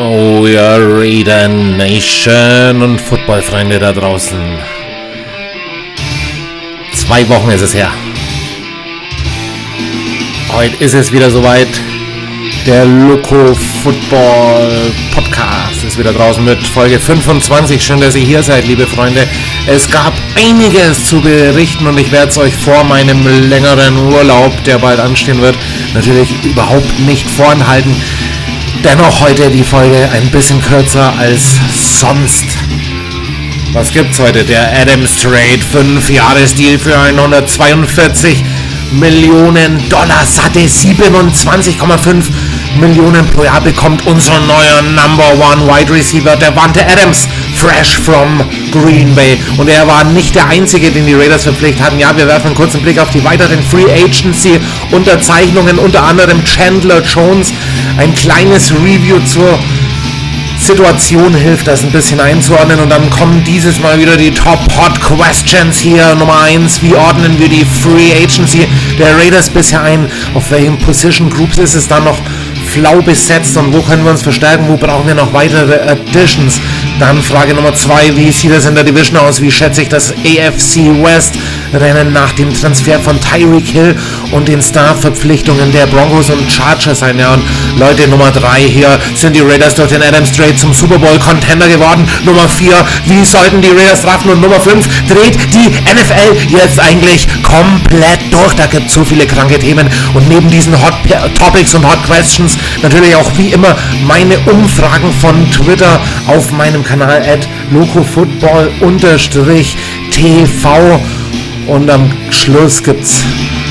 Oh ja, Raider Nation und Footballfreunde da draußen. Zwei Wochen ist es her. Heute ist es wieder soweit. Der Loco Football Podcast ist wieder draußen mit Folge 25. Schön, dass ihr hier seid, liebe Freunde. Es gab einiges zu berichten und ich werde es euch vor meinem längeren Urlaub, der bald anstehen wird, natürlich überhaupt nicht vorenthalten. Dennoch heute die Folge ein bisschen kürzer als sonst. Was gibt's heute? Der Adams Trade, 5 Jahres Deal für 142 Millionen Dollar, satte 27,5 Millionen pro Jahr bekommt unser neuer Number One Wide Receiver, der Wante Adams, fresh from Green Bay. Und er war nicht der Einzige, den die Raiders verpflichtet hatten. Ja, wir werfen einen kurzen Blick auf die weiteren Free Agency Unterzeichnungen, unter anderem Chandler Jones. Ein kleines Review zur Situation hilft, das ein bisschen einzuordnen. Und dann kommen dieses Mal wieder die Top Hot Questions hier. Nummer 1, wie ordnen wir die Free Agency der Raiders bisher ein? Auf welchen Position Groups ist es dann noch flau besetzt und wo können wir uns verstärken, wo brauchen wir noch weitere Additions. Dann Frage Nummer zwei, wie sieht es in der Division aus, wie schätze ich das AFC West Rennen nach dem Transfer von Tyreek Hill und den Star-Verpflichtungen der Broncos und Chargers ein. Ja, und Leute, Nummer drei hier sind die Raiders durch den Adams Trade zum Super Bowl Contender geworden. Nummer vier, wie sollten die Raiders draften? Und Nummer fünf, dreht die NFL jetzt eigentlich komplett durch. Da gibt es so viele kranke Themen und neben diesen Hot Topics und Hot Questions natürlich auch wie immer meine Umfragen von Twitter auf meinem Kanal at locofootball-tv und am Schluss gibt es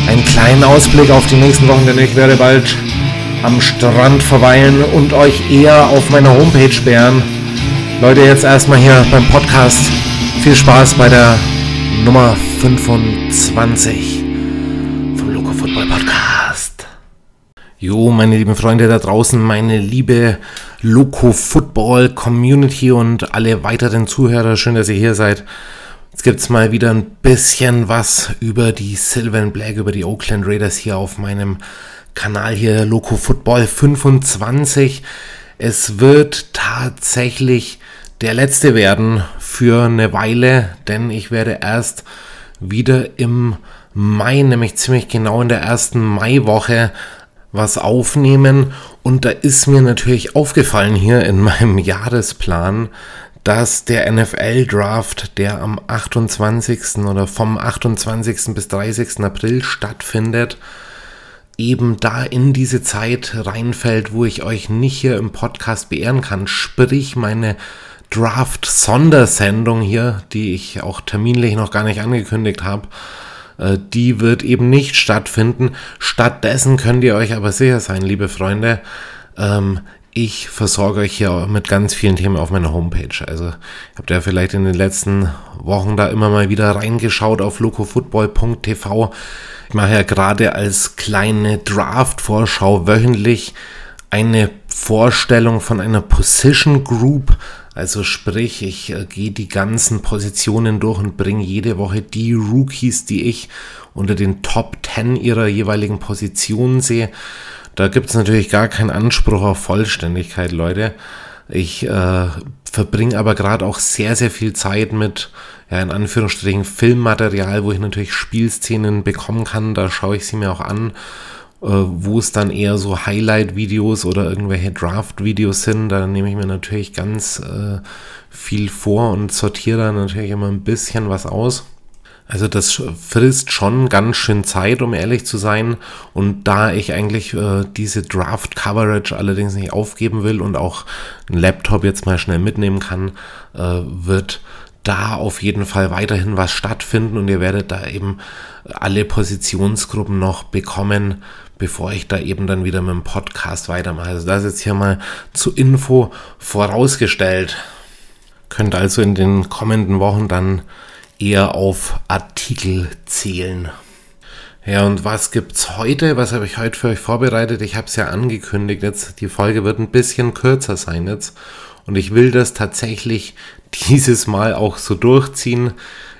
einen kleinen Ausblick auf die nächsten Wochen, denn ich werde bald am Strand verweilen und euch eher auf meiner Homepage sperren. Leute, jetzt erstmal hier beim Podcast. Viel Spaß bei der Nummer 25 Jo, meine lieben Freunde da draußen, meine liebe Loco Football Community und alle weiteren Zuhörer, schön, dass ihr hier seid. Jetzt gibt es mal wieder ein bisschen was über die Sylvan Black, über die Oakland Raiders hier auf meinem Kanal hier, Loco Football 25. Es wird tatsächlich der letzte werden für eine Weile, denn ich werde erst wieder im Mai, nämlich ziemlich genau in der ersten Maiwoche, was aufnehmen. Und da ist mir natürlich aufgefallen hier in meinem Jahresplan, dass der NFL-Draft, der am 28. oder vom 28. bis 30. April stattfindet, eben da in diese Zeit reinfällt, wo ich euch nicht hier im Podcast beehren kann. Sprich, meine Draft-Sondersendung hier, die ich auch terminlich noch gar nicht angekündigt habe, die wird eben nicht stattfinden. Stattdessen könnt ihr euch aber sicher sein, liebe Freunde, ähm, ich versorge euch hier mit ganz vielen Themen auf meiner Homepage. Also habt ihr vielleicht in den letzten Wochen da immer mal wieder reingeschaut auf locofootball.tv. Ich mache ja gerade als kleine Draft-Vorschau wöchentlich eine Vorstellung von einer Position Group. Also sprich, ich äh, gehe die ganzen Positionen durch und bringe jede Woche die Rookies, die ich unter den Top 10 ihrer jeweiligen Positionen sehe. Da gibt es natürlich gar keinen Anspruch auf Vollständigkeit, Leute. Ich äh, verbringe aber gerade auch sehr, sehr viel Zeit mit, ja, in Anführungsstrichen Filmmaterial, wo ich natürlich Spielszenen bekommen kann. Da schaue ich sie mir auch an, wo es dann eher so Highlight-Videos oder irgendwelche Draft-Videos sind. Da nehme ich mir natürlich ganz äh, viel vor und sortiere da natürlich immer ein bisschen was aus. Also das frisst schon ganz schön Zeit, um ehrlich zu sein. Und da ich eigentlich äh, diese Draft-Coverage allerdings nicht aufgeben will und auch einen Laptop jetzt mal schnell mitnehmen kann, äh, wird da auf jeden Fall weiterhin was stattfinden und ihr werdet da eben alle Positionsgruppen noch bekommen, bevor ich da eben dann wieder mit dem Podcast weitermache. Also das jetzt hier mal zur Info vorausgestellt. Könnt also in den kommenden Wochen dann eher auf Artikel zählen. Ja, und was gibt's heute? Was habe ich heute für euch vorbereitet? Ich habe es ja angekündigt. Jetzt die Folge wird ein bisschen kürzer sein jetzt und ich will das tatsächlich dieses Mal auch so durchziehen.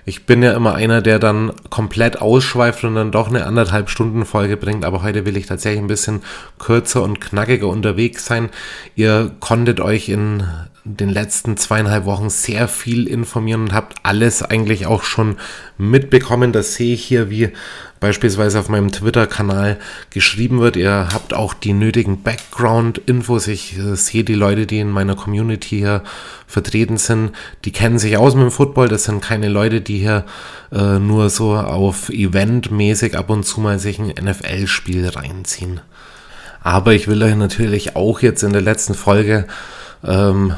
Ich bin ja immer einer, der dann komplett ausschweift und dann doch eine anderthalb Stunden Folge bringt, aber heute will ich tatsächlich ein bisschen kürzer und knackiger unterwegs sein. Ihr konntet euch in den letzten zweieinhalb Wochen sehr viel informieren und habt alles eigentlich auch schon mitbekommen. Das sehe ich hier, wie beispielsweise auf meinem Twitter-Kanal geschrieben wird. Ihr habt auch die nötigen Background-Infos. Ich äh, sehe die Leute, die in meiner Community hier vertreten sind, die kennen sich aus mit dem Football. Das sind keine Leute, die hier äh, nur so auf Event-mäßig ab und zu mal sich ein NFL-Spiel reinziehen. Aber ich will euch natürlich auch jetzt in der letzten Folge ähm,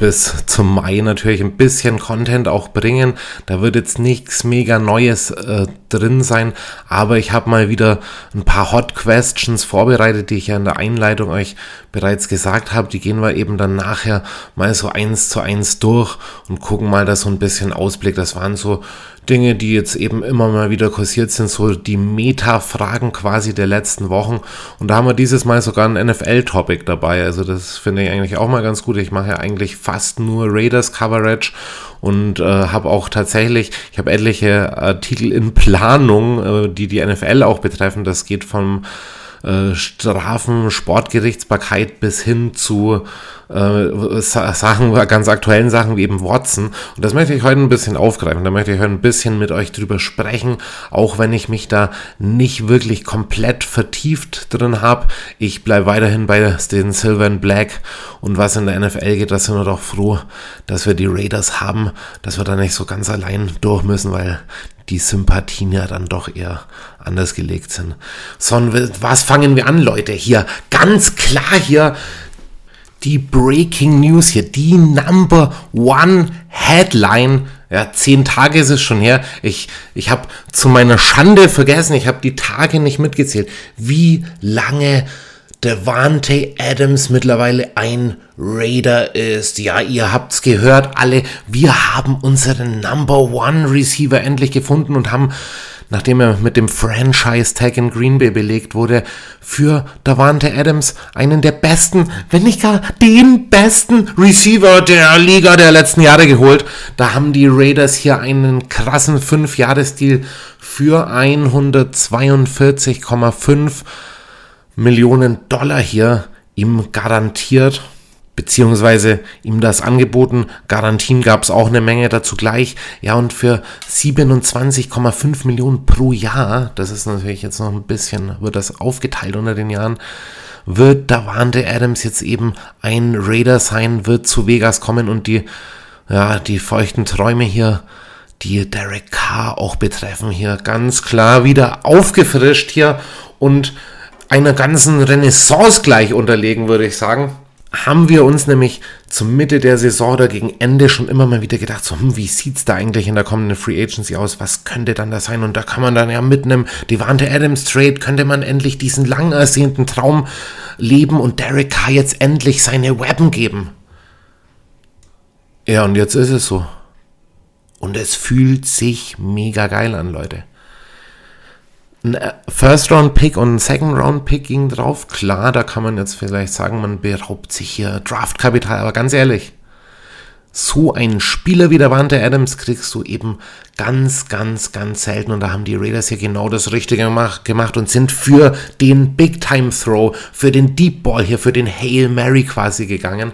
bis zum Mai natürlich ein bisschen Content auch bringen. Da wird jetzt nichts mega Neues äh, drin sein, aber ich habe mal wieder ein paar Hot Questions vorbereitet, die ich ja in der Einleitung euch bereits gesagt habe. Die gehen wir eben dann nachher mal so eins zu eins durch und gucken mal da so ein bisschen Ausblick. Das waren so Dinge, die jetzt eben immer mal wieder kursiert sind, so die Meta-Fragen quasi der letzten Wochen. Und da haben wir dieses Mal sogar ein NFL-Topic dabei. Also das finde ich eigentlich auch mal ganz gut. Ich mache ja eigentlich fast nur Raiders-Coverage und äh, habe auch tatsächlich, ich habe etliche Artikel in Planung, äh, die die NFL auch betreffen. Das geht vom äh, Strafen, Sportgerichtsbarkeit bis hin zu äh, Sachen, ganz aktuellen Sachen wie eben Watson. Und das möchte ich heute ein bisschen aufgreifen. Da möchte ich heute ein bisschen mit euch drüber sprechen, auch wenn ich mich da nicht wirklich komplett vertieft drin habe. Ich bleibe weiterhin bei den Silver and Black und was in der NFL geht, da sind wir doch froh, dass wir die Raiders haben, dass wir da nicht so ganz allein durch müssen, weil die Sympathien ja dann doch eher anders gelegt sind. So, was fangen wir an, Leute? Hier ganz klar hier die Breaking News hier, die Number One Headline. Ja, zehn Tage ist es schon her. Ich, ich habe zu meiner Schande vergessen, ich habe die Tage nicht mitgezählt, wie lange Devante Adams mittlerweile ein Raider ist. Ja, ihr habt's gehört, alle. Wir haben unseren Number One Receiver endlich gefunden und haben nachdem er mit dem Franchise-Tag in Green Bay belegt wurde, für Davante Adams einen der besten, wenn nicht gar den besten Receiver der Liga der letzten Jahre geholt. Da haben die Raiders hier einen krassen 5-Jahres-Deal für 142,5 Millionen Dollar hier ihm garantiert beziehungsweise ihm das angeboten. Garantien gab es auch eine Menge dazu gleich. Ja, und für 27,5 Millionen pro Jahr, das ist natürlich jetzt noch ein bisschen, wird das aufgeteilt unter den Jahren, wird Davante Adams jetzt eben ein Raider sein, wird zu Vegas kommen und die, ja, die feuchten Träume hier, die Derek Carr auch betreffen, hier ganz klar wieder aufgefrischt hier und einer ganzen Renaissance gleich unterlegen, würde ich sagen haben wir uns nämlich zur Mitte der Saison oder gegen Ende schon immer mal wieder gedacht, so, hm, wie sieht's da eigentlich in der kommenden Free Agency aus? Was könnte dann da sein? Und da kann man dann ja mit einem Devante Adams Trade könnte man endlich diesen lang ersehnten Traum leben und Derek Carr jetzt endlich seine Weapon geben. Ja, und jetzt ist es so. Und es fühlt sich mega geil an, Leute ein äh, First-Round-Pick und ein Second-Round-Pick ging drauf. Klar, da kann man jetzt vielleicht sagen, man beraubt sich hier Draftkapital, aber ganz ehrlich, so einen Spieler wie der Wante Adams kriegst du eben ganz, ganz, ganz selten. Und da haben die Raiders hier genau das Richtige gemacht und sind für den Big-Time-Throw, für den Deep Ball hier, für den Hail Mary quasi gegangen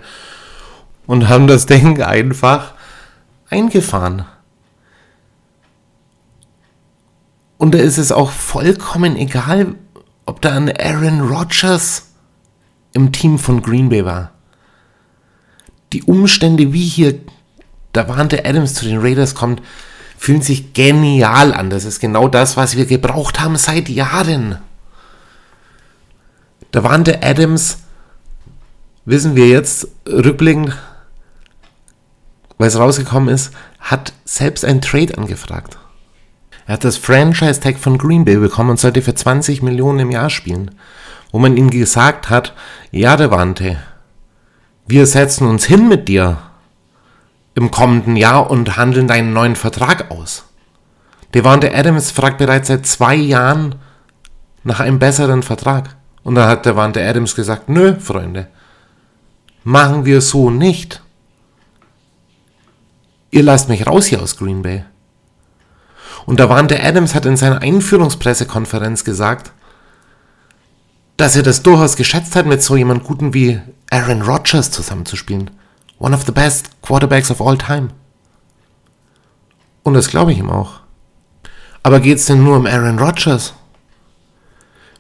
und haben das Ding einfach eingefahren. Und da ist es auch vollkommen egal, ob da ein Aaron Rodgers im Team von Green Bay war. Die Umstände, wie hier Davante Adams zu den Raiders kommt, fühlen sich genial an. Das ist genau das, was wir gebraucht haben seit Jahren. Davante Adams, wissen wir jetzt rückblickend, weil es rausgekommen ist, hat selbst ein Trade angefragt. Er hat das Franchise-Tag von Green Bay bekommen und sollte für 20 Millionen im Jahr spielen. Wo man ihm gesagt hat, ja, Devante, wir setzen uns hin mit dir im kommenden Jahr und handeln deinen neuen Vertrag aus. Devante Adams fragt bereits seit zwei Jahren nach einem besseren Vertrag. Und dann hat Devante Adams gesagt, nö, Freunde, machen wir so nicht. Ihr lasst mich raus hier aus Green Bay. Und da warnte Adams hat in seiner Einführungspressekonferenz gesagt, dass er das durchaus geschätzt hat, mit so jemand Guten wie Aaron Rodgers zusammenzuspielen. One of the best quarterbacks of all time. Und das glaube ich ihm auch. Aber geht es denn nur um Aaron Rodgers?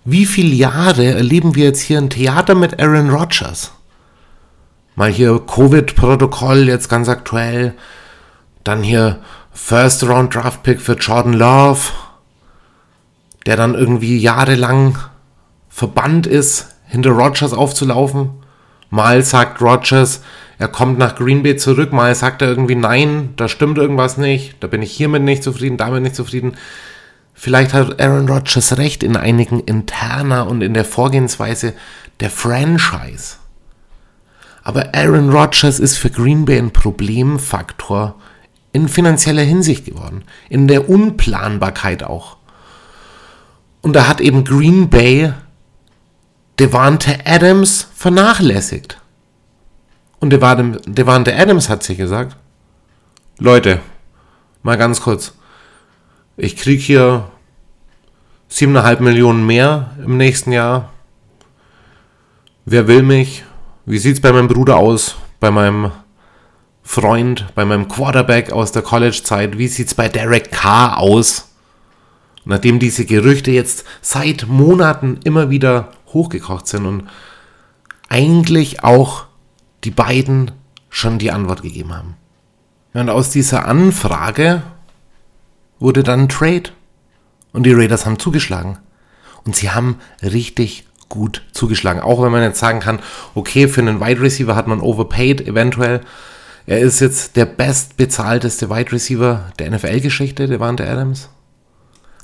Wie viele Jahre erleben wir jetzt hier ein Theater mit Aaron Rodgers? Mal hier Covid-Protokoll, jetzt ganz aktuell. Dann hier First Round Draft Pick für Jordan Love, der dann irgendwie jahrelang verbannt ist, hinter Rogers aufzulaufen. Mal sagt Rogers, er kommt nach Green Bay zurück, mal sagt er irgendwie, nein, da stimmt irgendwas nicht, da bin ich hiermit nicht zufrieden, damit nicht zufrieden. Vielleicht hat Aaron Rodgers recht in einigen interner und in der Vorgehensweise der Franchise. Aber Aaron Rodgers ist für Green Bay ein Problemfaktor in finanzieller Hinsicht geworden, in der Unplanbarkeit auch. Und da hat eben Green Bay Devante Adams vernachlässigt. Und Devante Adams hat sich gesagt, Leute, mal ganz kurz, ich kriege hier 7,5 Millionen mehr im nächsten Jahr. Wer will mich? Wie sieht es bei meinem Bruder aus? Bei meinem Freund, bei meinem Quarterback aus der College-Zeit? Wie sieht es bei Derek Carr aus? Nachdem diese Gerüchte jetzt seit Monaten immer wieder hochgekocht sind und eigentlich auch die beiden schon die Antwort gegeben haben. Und aus dieser Anfrage wurde dann ein Trade. Und die Raiders haben zugeschlagen. Und sie haben richtig gut zugeschlagen. Auch wenn man jetzt sagen kann, okay, für einen Wide Receiver hat man overpaid eventuell. Er ist jetzt der bestbezahlteste Wide Receiver der NFL-Geschichte, der Wante Adams.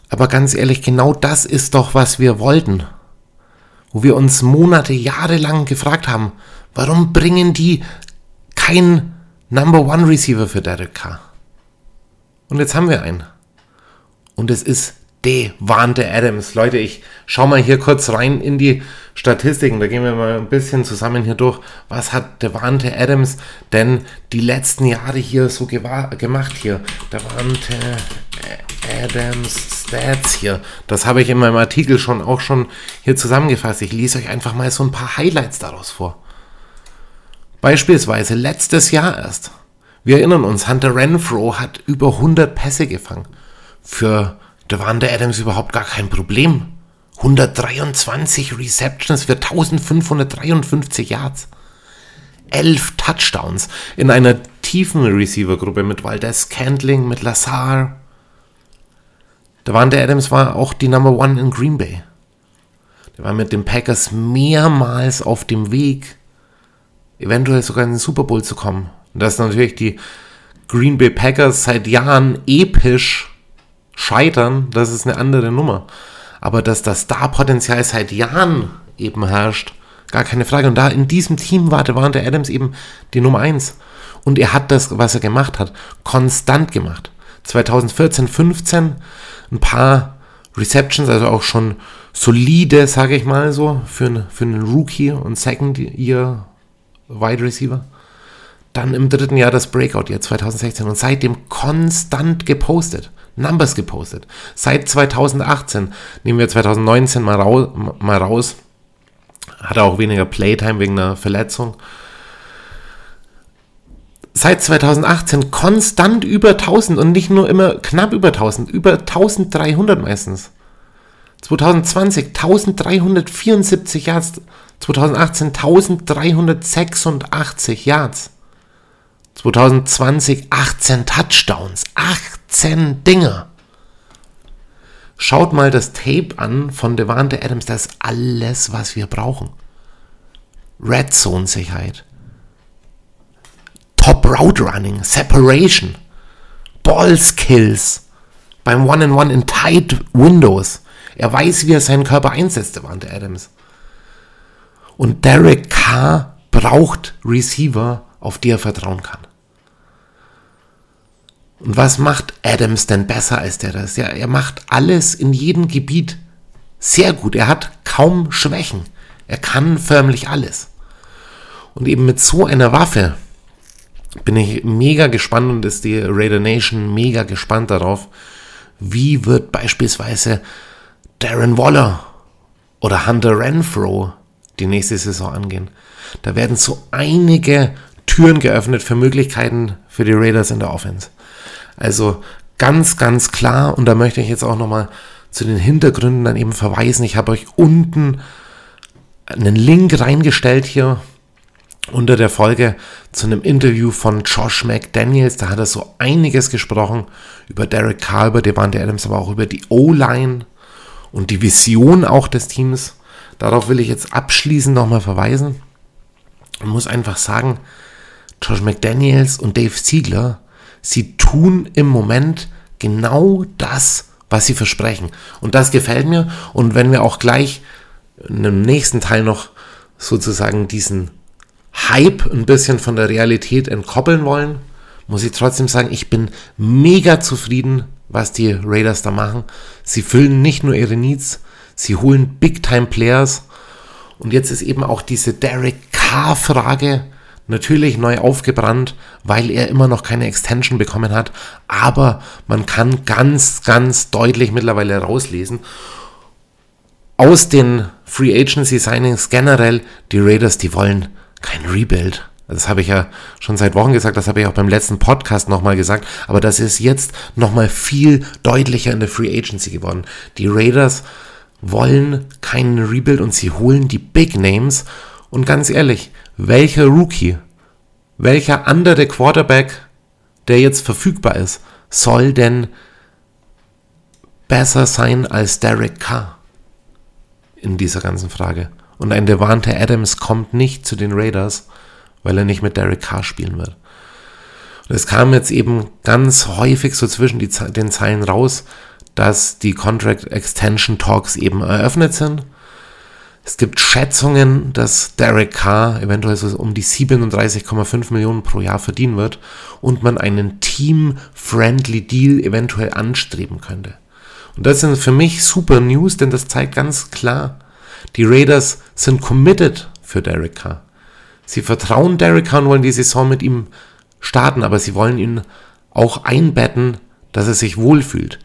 Aber ganz ehrlich, genau das ist doch, was wir wollten wo wir uns Monate, Jahre lang gefragt haben, warum bringen die kein Number One Receiver für Derek Carr? Und jetzt haben wir einen. Und es ist Devante Adams. Leute, ich schau mal hier kurz rein in die Statistiken. Da gehen wir mal ein bisschen zusammen hier durch. Was hat Devante Adams denn die letzten Jahre hier so gemacht hier? Devante Adams Stats hier. Das habe ich in meinem Artikel schon auch schon hier zusammengefasst. Ich lese euch einfach mal so ein paar Highlights daraus vor. Beispielsweise letztes Jahr erst. Wir erinnern uns, Hunter Renfro hat über 100 Pässe gefangen. Für Devante Adams überhaupt gar kein Problem. 123 Receptions für 1553 Yards. 11 Touchdowns in einer tiefen Receiver-Gruppe mit Valdez Candling, mit Lazar. Devante Adams war auch die Number One in Green Bay. Der war mit den Packers mehrmals auf dem Weg, eventuell sogar in den Super Bowl zu kommen. Und das ist natürlich die Green Bay Packers seit Jahren episch scheitern, das ist eine andere Nummer. Aber dass das Star-Potenzial seit Jahren eben herrscht, gar keine Frage. Und da in diesem Team war der, war der Adams eben die Nummer 1. Und er hat das, was er gemacht hat, konstant gemacht. 2014, 15 ein paar Receptions, also auch schon solide, sage ich mal so, für, für einen Rookie und Second Year Wide Receiver. Dann im dritten Jahr das Breakout, Jahr 2016 und seitdem konstant gepostet. Numbers gepostet. Seit 2018, nehmen wir 2019 mal, raus, mal raus, hat er auch weniger Playtime wegen einer Verletzung. Seit 2018 konstant über 1000 und nicht nur immer knapp über 1000, über 1300 meistens. 2020 1374 Yards, 2018 1386 Yards. 2020 18 Touchdowns, 18 Dinger. Schaut mal das Tape an von Devante Adams, das ist alles, was wir brauchen. Red Zone Sicherheit. Top Route Running, Separation, Ball Skills beim One-in-One in Tight Windows. Er weiß, wie er seinen Körper einsetzt, Devante Adams. Und Derek Carr braucht Receiver, auf die er vertrauen kann. Und was macht Adams denn besser als der das? Ja, er macht alles in jedem Gebiet sehr gut. Er hat kaum Schwächen. Er kann förmlich alles. Und eben mit so einer Waffe bin ich mega gespannt und ist die Raider Nation mega gespannt darauf, Wie wird beispielsweise Darren Waller oder Hunter Renfro die nächste Saison angehen? Da werden so einige Türen geöffnet für Möglichkeiten für die Raiders in der Offense. Also ganz, ganz klar, und da möchte ich jetzt auch nochmal zu den Hintergründen dann eben verweisen. Ich habe euch unten einen Link reingestellt hier unter der Folge zu einem Interview von Josh McDaniels. Da hat er so einiges gesprochen über Derek Carr, über Devante Adams, aber auch über die O-Line und die Vision auch des Teams. Darauf will ich jetzt abschließend nochmal verweisen und muss einfach sagen, Josh McDaniels und Dave Ziegler, sie tun im Moment genau das, was sie versprechen. Und das gefällt mir. Und wenn wir auch gleich in dem nächsten Teil noch sozusagen diesen Hype ein bisschen von der Realität entkoppeln wollen, muss ich trotzdem sagen, ich bin mega zufrieden, was die Raiders da machen. Sie füllen nicht nur ihre Needs, sie holen Big-Time-Players. Und jetzt ist eben auch diese Derek Carr-Frage natürlich neu aufgebrannt, weil er immer noch keine Extension bekommen hat. Aber man kann ganz, ganz deutlich mittlerweile rauslesen, aus den Free Agency Signings generell, die Raiders, die wollen kein Rebuild. Das habe ich ja schon seit Wochen gesagt, das habe ich auch beim letzten Podcast nochmal gesagt, aber das ist jetzt nochmal viel deutlicher in der Free Agency geworden. Die Raiders wollen keinen Rebuild und sie holen die Big Names. Und ganz ehrlich, welcher Rookie, welcher andere Quarterback, der jetzt verfügbar ist, soll denn besser sein als Derek Carr in dieser ganzen Frage? Und ein Devante Adams kommt nicht zu den Raiders, weil er nicht mit Derek Carr spielen wird. Und es kam jetzt eben ganz häufig so zwischen die, den Zeilen raus, dass die Contract Extension Talks eben eröffnet sind. Es gibt Schätzungen, dass Derek Carr eventuell so um die 37,5 Millionen pro Jahr verdienen wird und man einen Team-Friendly Deal eventuell anstreben könnte. Und das sind für mich super News, denn das zeigt ganz klar, die Raiders sind committed für Derek Carr. Sie vertrauen Derek Carr und wollen die Saison mit ihm starten, aber sie wollen ihn auch einbetten, dass er sich wohlfühlt.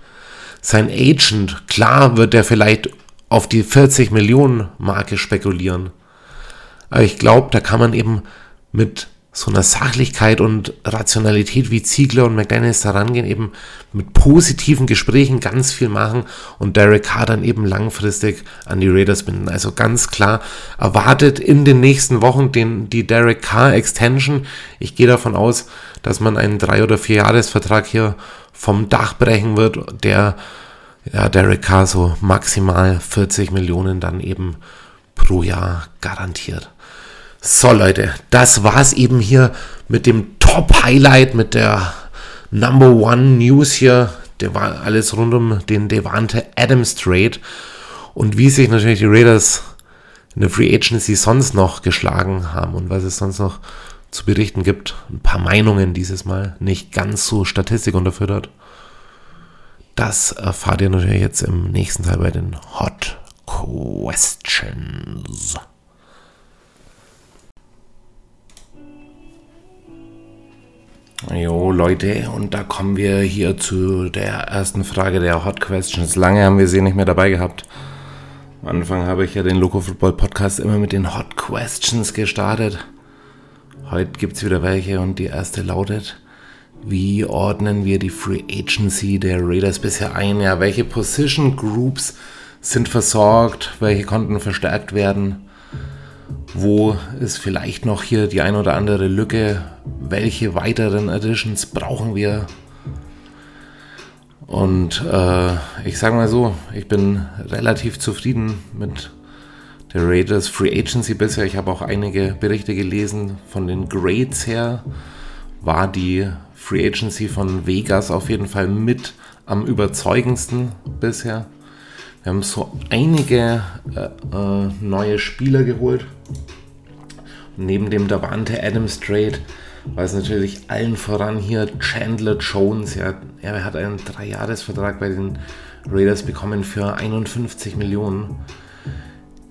Sein Agent, klar wird er vielleicht auf die 40 Millionen Marke spekulieren. Aber ich glaube, da kann man eben mit so einer Sachlichkeit und Rationalität wie Ziegler und McDaniels daran gehen, eben mit positiven Gesprächen ganz viel machen und Derek Carr dann eben langfristig an die Raiders binden. Also ganz klar, erwartet in den nächsten Wochen den, die Derek Carr Extension. Ich gehe davon aus, dass man einen drei oder vier Jahresvertrag hier vom Dach brechen wird, der ja, Derek Carr so maximal 40 Millionen dann eben pro Jahr garantiert. So Leute, das war's eben hier mit dem Top-Highlight, mit der Number One News hier. Der war alles rund um den Devante Adams Trade und wie sich natürlich die Raiders in der Free Agency sonst noch geschlagen haben und was es sonst noch zu berichten gibt. Ein paar Meinungen dieses Mal, nicht ganz so Statistik unterfüttert. Das erfahrt ihr natürlich jetzt im nächsten Teil bei den Hot Questions. Jo, Leute, und da kommen wir hier zu der ersten Frage der Hot Questions. Lange haben wir sie nicht mehr dabei gehabt. Am Anfang habe ich ja den Loco Football Podcast immer mit den Hot Questions gestartet. Heute gibt es wieder welche und die erste lautet, wie ordnen wir die Free Agency der Raiders bisher ein? Ja, welche Position Groups sind versorgt? Welche konnten verstärkt werden? Wo ist vielleicht noch hier die ein oder andere Lücke? Welche weiteren Editions brauchen wir? Und äh, ich sage mal so, ich bin relativ zufrieden mit der Raiders Free Agency bisher. Ich habe auch einige Berichte gelesen von den Grades her. War die Free Agency von Vegas auf jeden Fall mit am überzeugendsten bisher. Wir haben so einige äh, äh, neue Spieler geholt. Neben dem Davante Adams Trade war es natürlich allen voran hier Chandler Jones. Ja, er hat einen Dreijahresvertrag bei den Raiders bekommen für 51 Millionen.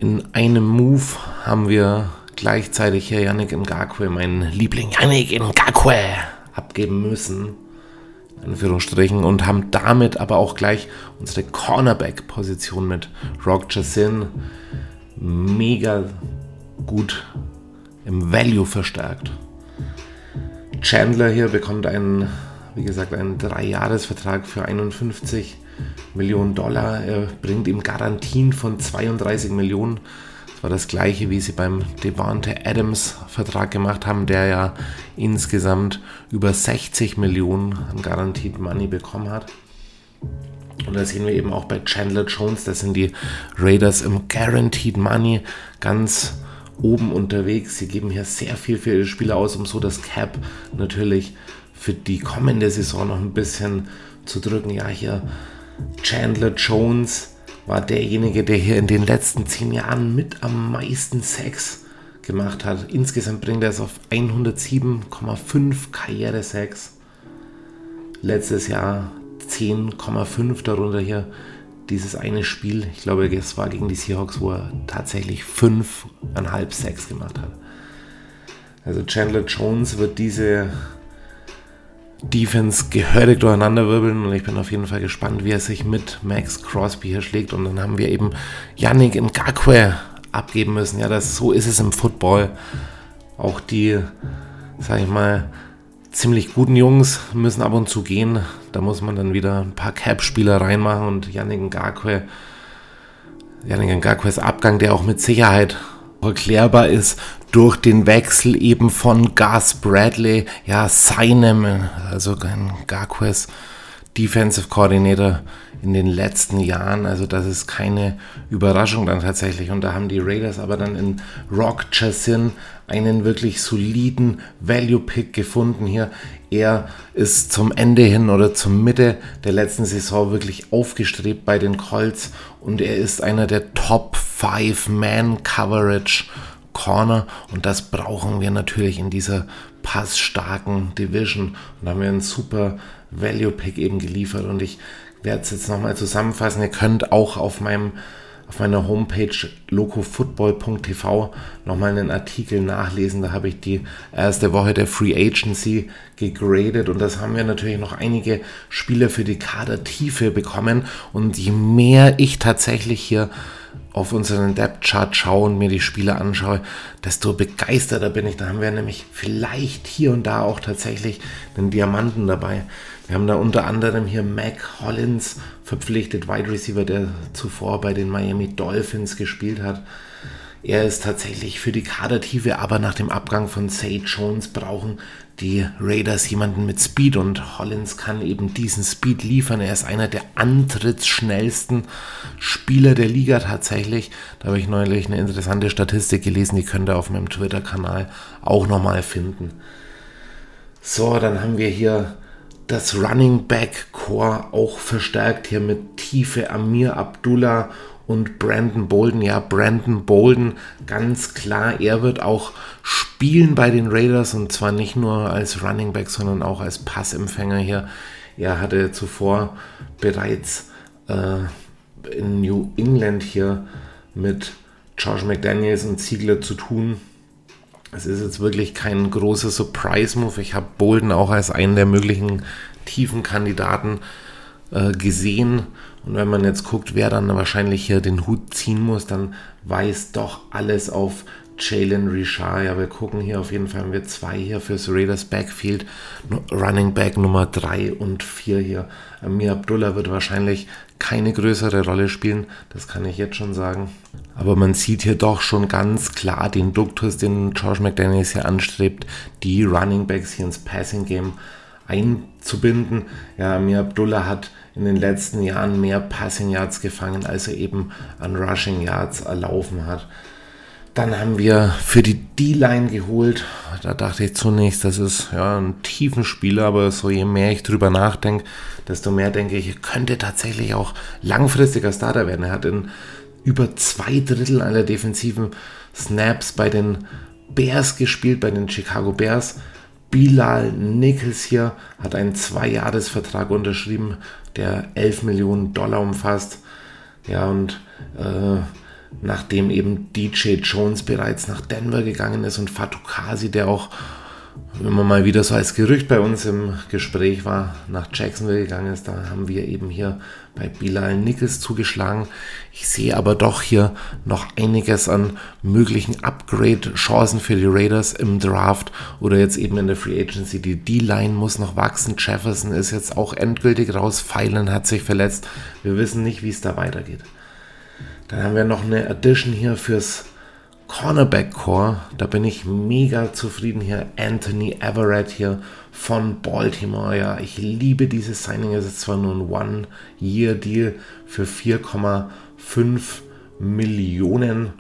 In einem Move haben wir gleichzeitig hier Yannick Ngakwe, mein Liebling Yannick Ngakwe, abgeben müssen. Anführungsstrichen, und haben damit aber auch gleich unsere Cornerback-Position mit Rock Chassin mega gut im Value verstärkt. Chandler hier bekommt einen, wie gesagt, einen Dreijahresvertrag für 51 Millionen Dollar. Er bringt ihm Garantien von 32 Millionen. Das war das gleiche, wie sie beim Devante Adams Vertrag gemacht haben, der ja insgesamt über 60 Millionen an Guaranteed Money bekommen hat. Und da sehen wir eben auch bei Chandler Jones, das sind die Raiders im Guaranteed Money ganz oben unterwegs. Sie geben hier sehr viel für ihre Spieler aus, um so das Cap natürlich für die kommende Saison noch ein bisschen zu drücken. Ja, hier Chandler Jones war derjenige, der hier in den letzten zehn Jahren mit am meisten Sex gemacht hat. Insgesamt bringt er es auf 107,5 Karriere-Sex. Letztes Jahr 10,5 darunter hier dieses eine Spiel. Ich glaube, es war gegen die Seahawks, wo er tatsächlich 5,5 Sex gemacht hat. Also Chandler Jones wird diese Defense gehörig durcheinanderwirbeln und ich bin auf jeden Fall gespannt, wie er sich mit Max Crosby hier schlägt. Und dann haben wir eben Yannick Ngakwe abgeben müssen. Ja, das, so ist es im Football. Auch die, sag ich mal, ziemlich guten Jungs müssen ab und zu gehen. Da muss man dann wieder ein paar Cap-Spieler reinmachen und Yannick Ngakwe, Yannick Ngakwe's Abgang, der auch mit Sicherheit erklärbar ist durch den Wechsel eben von Gus Bradley, ja, seinem, also Ngakwe's Defensive Coordinator in den letzten Jahren. Also das ist keine Überraschung dann tatsächlich. Und da haben die Raiders aber dann in Rock Chassin einen wirklich soliden Value-Pick gefunden hier. Er ist zum Ende hin oder zum Mitte der letzten Saison wirklich aufgestrebt bei den Colts und er ist einer der Top 5 Man Coverage Corner und das brauchen wir natürlich in dieser passstarken Division und da haben wir einen super Value Pick eben geliefert und ich werde es jetzt nochmal zusammenfassen. Ihr könnt auch auf meinem auf meiner Homepage locofootball.tv nochmal einen Artikel nachlesen. Da habe ich die erste Woche der Free Agency gegradet und das haben wir natürlich noch einige Spieler für die Kadertiefe bekommen. Und je mehr ich tatsächlich hier auf unseren Depth Chart schaue und mir die Spiele anschaue, desto begeisterter bin ich. Da haben wir nämlich vielleicht hier und da auch tatsächlich einen Diamanten dabei. Wir haben da unter anderem hier Mac Hollins verpflichtet, Wide Receiver, der zuvor bei den Miami Dolphins gespielt hat. Er ist tatsächlich für die Kadertiefe, aber nach dem Abgang von Say Jones brauchen die Raiders jemanden mit Speed und Hollins kann eben diesen Speed liefern. Er ist einer der antrittsschnellsten Spieler der Liga tatsächlich. Da habe ich neulich eine interessante Statistik gelesen, die könnt ihr auf meinem Twitter-Kanal auch nochmal finden. So, dann haben wir hier das Running Back Core auch verstärkt hier mit Tiefe Amir Abdullah und Brandon Bolden. Ja, Brandon Bolden, ganz klar, er wird auch spielen bei den Raiders und zwar nicht nur als Running Back, sondern auch als Passempfänger hier. Er hatte zuvor bereits äh, in New England hier mit George McDaniels und Ziegler zu tun. Es ist jetzt wirklich kein großer Surprise-Move. Ich habe Bolden auch als einen der möglichen tiefen Kandidaten äh, gesehen. Und wenn man jetzt guckt, wer dann wahrscheinlich hier den Hut ziehen muss, dann weist doch alles auf Jalen Richard. Ja, wir gucken hier auf jeden Fall, haben wir zwei hier fürs Raiders Backfield. Running Back Nummer 3 und 4 hier. Amir Abdullah wird wahrscheinlich keine größere Rolle spielen, das kann ich jetzt schon sagen. Aber man sieht hier doch schon ganz klar den Duktus, den George McDaniels hier anstrebt, die Running Backs hier ins Passing Game einzubinden. Ja, Amir Abdullah hat in den letzten Jahren mehr Passing Yards gefangen, als er eben an Rushing Yards erlaufen hat. Dann haben wir für die D-Line geholt. Da dachte ich zunächst, das ist ja ein tiefen Spieler, aber so je mehr ich drüber nachdenke, desto mehr denke ich, er könnte tatsächlich auch langfristiger Starter werden. Er hat in über zwei Drittel aller defensiven Snaps bei den Bears gespielt, bei den Chicago Bears. Bilal Nichols hier hat einen Zwei-Jahres-Vertrag unterschrieben, der 11 Millionen Dollar umfasst. Ja, und äh, nachdem eben DJ Jones bereits nach Denver gegangen ist und Fatou Kasi, der auch man mal wieder so als Gerücht bei uns im Gespräch war, nach Jacksonville gegangen ist, da haben wir eben hier bei Bilal Nichols zugeschlagen. Ich sehe aber doch hier noch einiges an möglichen Upgrade-Chancen für die Raiders im Draft oder jetzt eben in der Free Agency. Die D-Line muss noch wachsen. Jefferson ist jetzt auch endgültig raus. Pfeilen hat sich verletzt. Wir wissen nicht, wie es da weitergeht. Dann haben wir noch eine Addition hier fürs Cornerback Core, da bin ich mega zufrieden hier. Anthony Everett hier von Baltimore. Ja, ich liebe dieses Signing. Es ist zwar nur ein One-Year-Deal für 4,5 Millionen.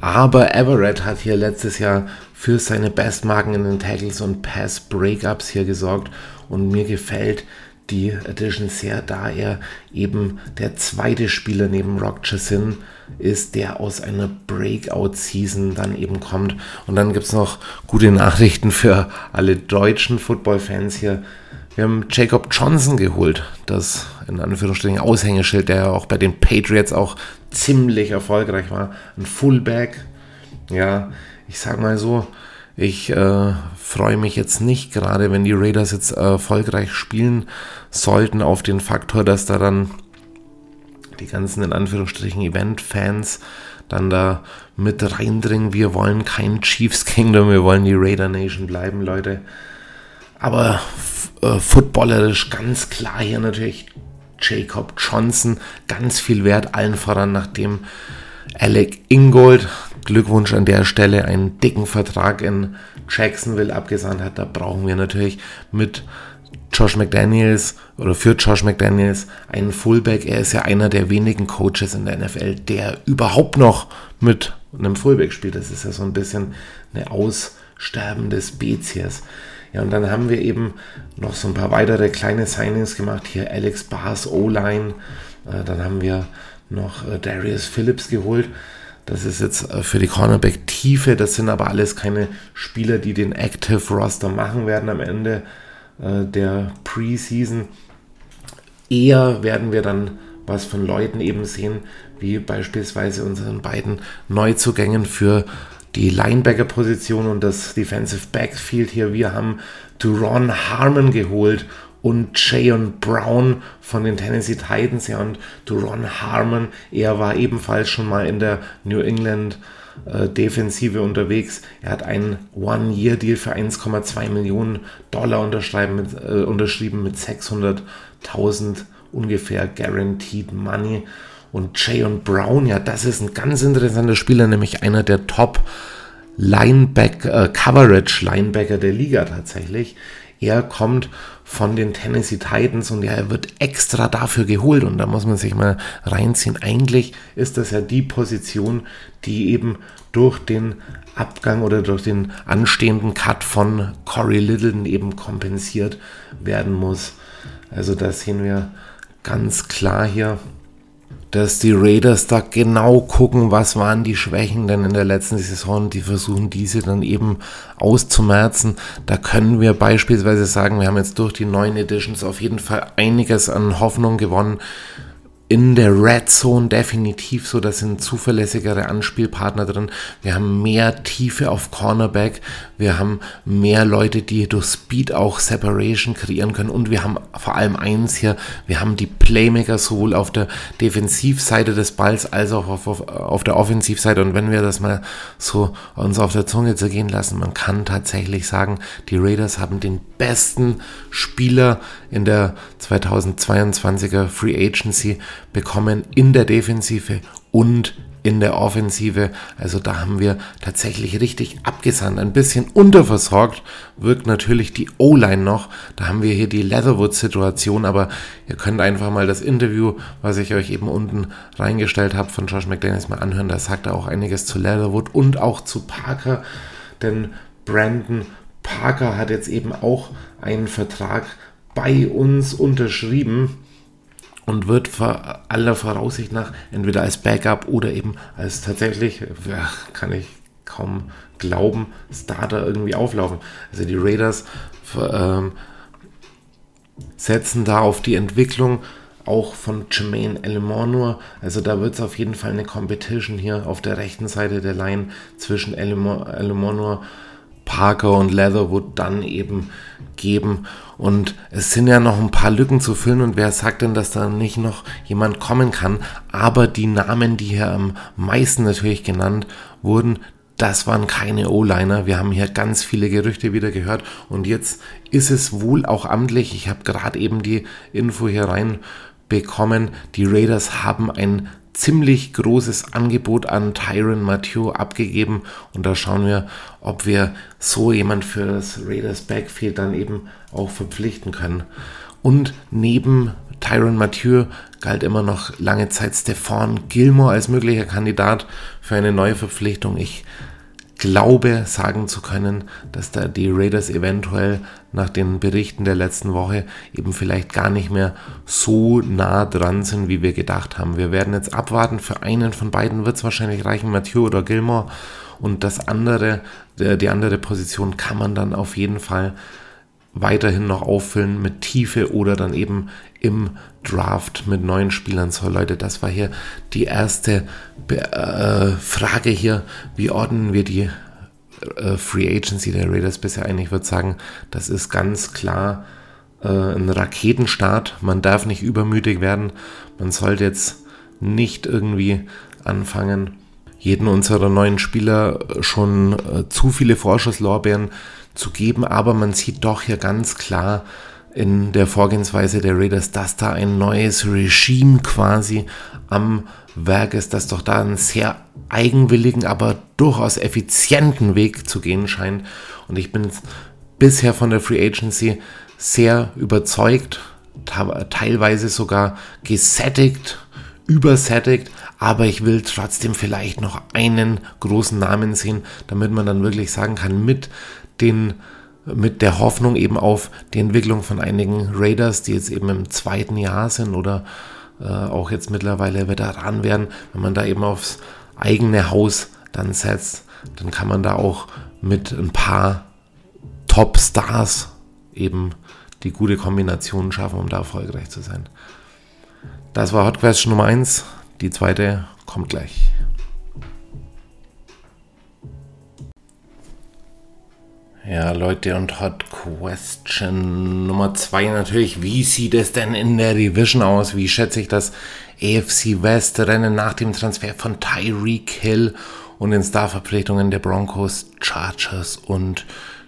Aber Everett hat hier letztes Jahr für seine Bestmarken in den Tackles und Pass-Breakups hier gesorgt. Und mir gefällt die Edition sehr, da er eben der zweite Spieler neben Rock Chassin ist, der aus einer Breakout-Season dann eben kommt. Und dann gibt es noch gute Nachrichten für alle deutschen Football-Fans hier. Wir haben Jacob Johnson geholt, das in Anführungsstrichen Aushängeschild, der auch bei den Patriots auch ziemlich erfolgreich war. Ein Fullback, ja, ich sag mal so, ich äh, freue mich jetzt nicht, gerade wenn die Raiders jetzt erfolgreich spielen sollten, auf den Faktor, dass da dann die ganzen in Anführungsstrichen Event-Fans dann da mit reindringen. Wir wollen kein Chiefs Kingdom, wir wollen die Raider Nation bleiben, Leute. Aber äh, footballerisch ganz klar hier natürlich Jacob Johnson, ganz viel wert, allen voran, nachdem Alec Ingold Glückwunsch an der Stelle, einen dicken Vertrag in Jacksonville abgesandt hat. Da brauchen wir natürlich mit Josh McDaniels oder für Josh McDaniels einen Fullback. Er ist ja einer der wenigen Coaches in der NFL, der überhaupt noch mit einem Fullback spielt. Das ist ja so ein bisschen eine aussterbende Spezies. Ja, und dann haben wir eben noch so ein paar weitere kleine Signings gemacht. Hier Alex Bars O-Line. Äh, dann haben wir noch äh, Darius Phillips geholt. Das ist jetzt äh, für die Cornerback-Tiefe. Das sind aber alles keine Spieler, die den Active Roster machen werden am Ende der Preseason. Eher werden wir dann was von Leuten eben sehen, wie beispielsweise unseren beiden Neuzugängen für die Linebacker-Position und das Defensive Backfield hier. Wir haben Duron Harmon geholt und Jayon Brown von den Tennessee Titans. Ja, und Duron Harmon, er war ebenfalls schon mal in der New England äh, Defensive unterwegs. Er hat einen One-Year-Deal für 1,2 Millionen Dollar unterschreiben mit, äh, unterschrieben mit 600.000 ungefähr Guaranteed Money. Und Jayon Brown, ja, das ist ein ganz interessanter Spieler, nämlich einer der Top Linebacker, äh, Coverage Linebacker der Liga tatsächlich. Er kommt von den Tennessee Titans und ja, er wird extra dafür geholt und da muss man sich mal reinziehen. Eigentlich ist das ja die Position, die eben durch den Abgang oder durch den anstehenden Cut von Corey Littleton eben kompensiert werden muss. Also da sehen wir ganz klar hier dass die Raiders da genau gucken, was waren die Schwächen denn in der letzten Saison. Die versuchen diese dann eben auszumerzen. Da können wir beispielsweise sagen, wir haben jetzt durch die neuen Editions auf jeden Fall einiges an Hoffnung gewonnen in der Red Zone definitiv so, da sind zuverlässigere Anspielpartner drin. Wir haben mehr Tiefe auf Cornerback. Wir haben mehr Leute, die durch Speed auch Separation kreieren können. Und wir haben vor allem eins hier, wir haben die Playmaker sowohl auf der Defensivseite des Balls als auch auf, auf, auf der Offensivseite. Und wenn wir das mal so uns auf der Zunge zergehen lassen, man kann tatsächlich sagen, die Raiders haben den besten Spieler in der 2022er Free Agency bekommen in der Defensive und in der Offensive. Also da haben wir tatsächlich richtig abgesandt. Ein bisschen unterversorgt wirkt natürlich die O-Line noch. Da haben wir hier die Leatherwood-Situation, aber ihr könnt einfach mal das Interview, was ich euch eben unten reingestellt habe, von Josh McDaniels mal anhören. Da sagt er auch einiges zu Leatherwood und auch zu Parker, denn Brandon Parker hat jetzt eben auch einen Vertrag bei uns unterschrieben und wird aller Voraussicht nach entweder als Backup oder eben als tatsächlich, ja, kann ich kaum glauben, Starter irgendwie auflaufen. Also die Raiders ähm, setzen da auf die Entwicklung auch von Jermaine Elemonor. Also da wird es auf jeden Fall eine Competition hier auf der rechten Seite der Line zwischen Elemonor Parker und Leatherwood dann eben geben. Und es sind ja noch ein paar Lücken zu füllen und wer sagt denn, dass da nicht noch jemand kommen kann? Aber die Namen, die hier am meisten natürlich genannt wurden, das waren keine O-Liner. Wir haben hier ganz viele Gerüchte wieder gehört und jetzt ist es wohl auch amtlich. Ich habe gerade eben die Info hier reinbekommen. Die Raiders haben ein ziemlich großes Angebot an Tyron Matthew abgegeben und da schauen wir, ob wir so jemand für das Raiders Backfield dann eben auch verpflichten können. Und neben Tyron Mathieu galt immer noch lange Zeit Stefan Gilmore als möglicher Kandidat für eine neue Verpflichtung. Ich glaube sagen zu können, dass da die Raiders eventuell nach den Berichten der letzten Woche eben vielleicht gar nicht mehr so nah dran sind, wie wir gedacht haben. Wir werden jetzt abwarten. Für einen von beiden wird es wahrscheinlich reichen, Mathieu oder Gilmore. Und das andere, die andere Position kann man dann auf jeden Fall weiterhin noch auffüllen mit Tiefe oder dann eben im Draft mit neuen Spielern. So Leute, das war hier die erste äh, Frage hier. Wie ordnen wir die äh, Free Agency der Raiders bisher ein? Ich würde sagen, das ist ganz klar äh, ein Raketenstart. Man darf nicht übermütig werden. Man sollte jetzt nicht irgendwie anfangen, jeden unserer neuen Spieler schon äh, zu viele Vorschusslorbeeren zu geben, aber man sieht doch hier ganz klar in der Vorgehensweise der Raiders, dass da ein neues Regime quasi am Werk ist, dass doch da einen sehr eigenwilligen, aber durchaus effizienten Weg zu gehen scheint. Und ich bin bisher von der Free Agency sehr überzeugt, teilweise sogar gesättigt, übersättigt, aber ich will trotzdem vielleicht noch einen großen Namen sehen, damit man dann wirklich sagen kann, mit den mit der Hoffnung eben auf die Entwicklung von einigen Raiders, die jetzt eben im zweiten Jahr sind oder äh, auch jetzt mittlerweile Veteran werden, wenn man da eben aufs eigene Haus dann setzt, dann kann man da auch mit ein paar Top-Stars eben die gute Kombination schaffen, um da erfolgreich zu sein. Das war Hot Question Nummer 1. Die zweite kommt gleich. Ja, Leute, und Hot Question Nummer 2 natürlich. Wie sieht es denn in der Division aus? Wie schätze ich das AFC West Rennen nach dem Transfer von Tyreek Hill und den Starverpflichtungen der Broncos, Chargers und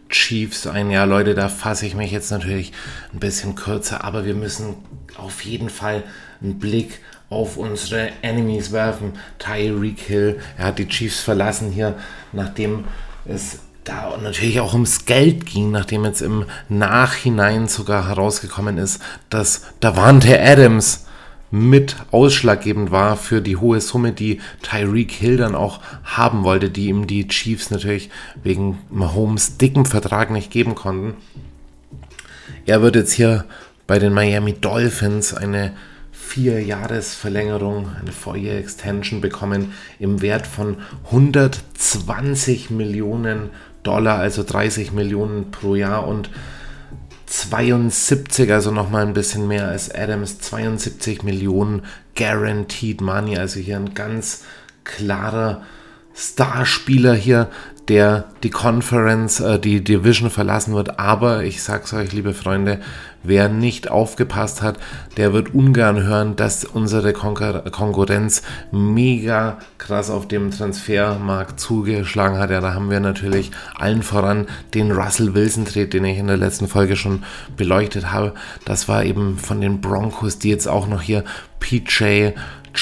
Chiefs ein? Ja, Leute, da fasse ich mich jetzt natürlich ein bisschen kürzer, aber wir müssen auf jeden Fall einen Blick auf unsere Enemies werfen. Tyreek Hill, er hat die Chiefs verlassen hier, nachdem es da natürlich auch ums Geld ging, nachdem jetzt im Nachhinein sogar herausgekommen ist, dass Davante Adams mit ausschlaggebend war für die hohe Summe, die Tyreek Hill dann auch haben wollte, die ihm die Chiefs natürlich wegen Mahomes dicken Vertrag nicht geben konnten. Er wird jetzt hier bei den Miami Dolphins eine vier Jahresverlängerung, eine Four-Year-Extension bekommen im Wert von 120 Millionen Dollar, also 30 Millionen pro Jahr und 72, also nochmal ein bisschen mehr als Adams, 72 Millionen Guaranteed Money, also hier ein ganz klarer Starspieler hier, der die Conference, äh, die Division verlassen wird. Aber ich sag's euch, liebe Freunde, wer nicht aufgepasst hat, der wird ungern hören, dass unsere Konkur Konkurrenz mega krass auf dem Transfermarkt zugeschlagen hat. Ja, da haben wir natürlich allen voran den Russell Wilson Trade, den ich in der letzten Folge schon beleuchtet habe. Das war eben von den Broncos, die jetzt auch noch hier PJ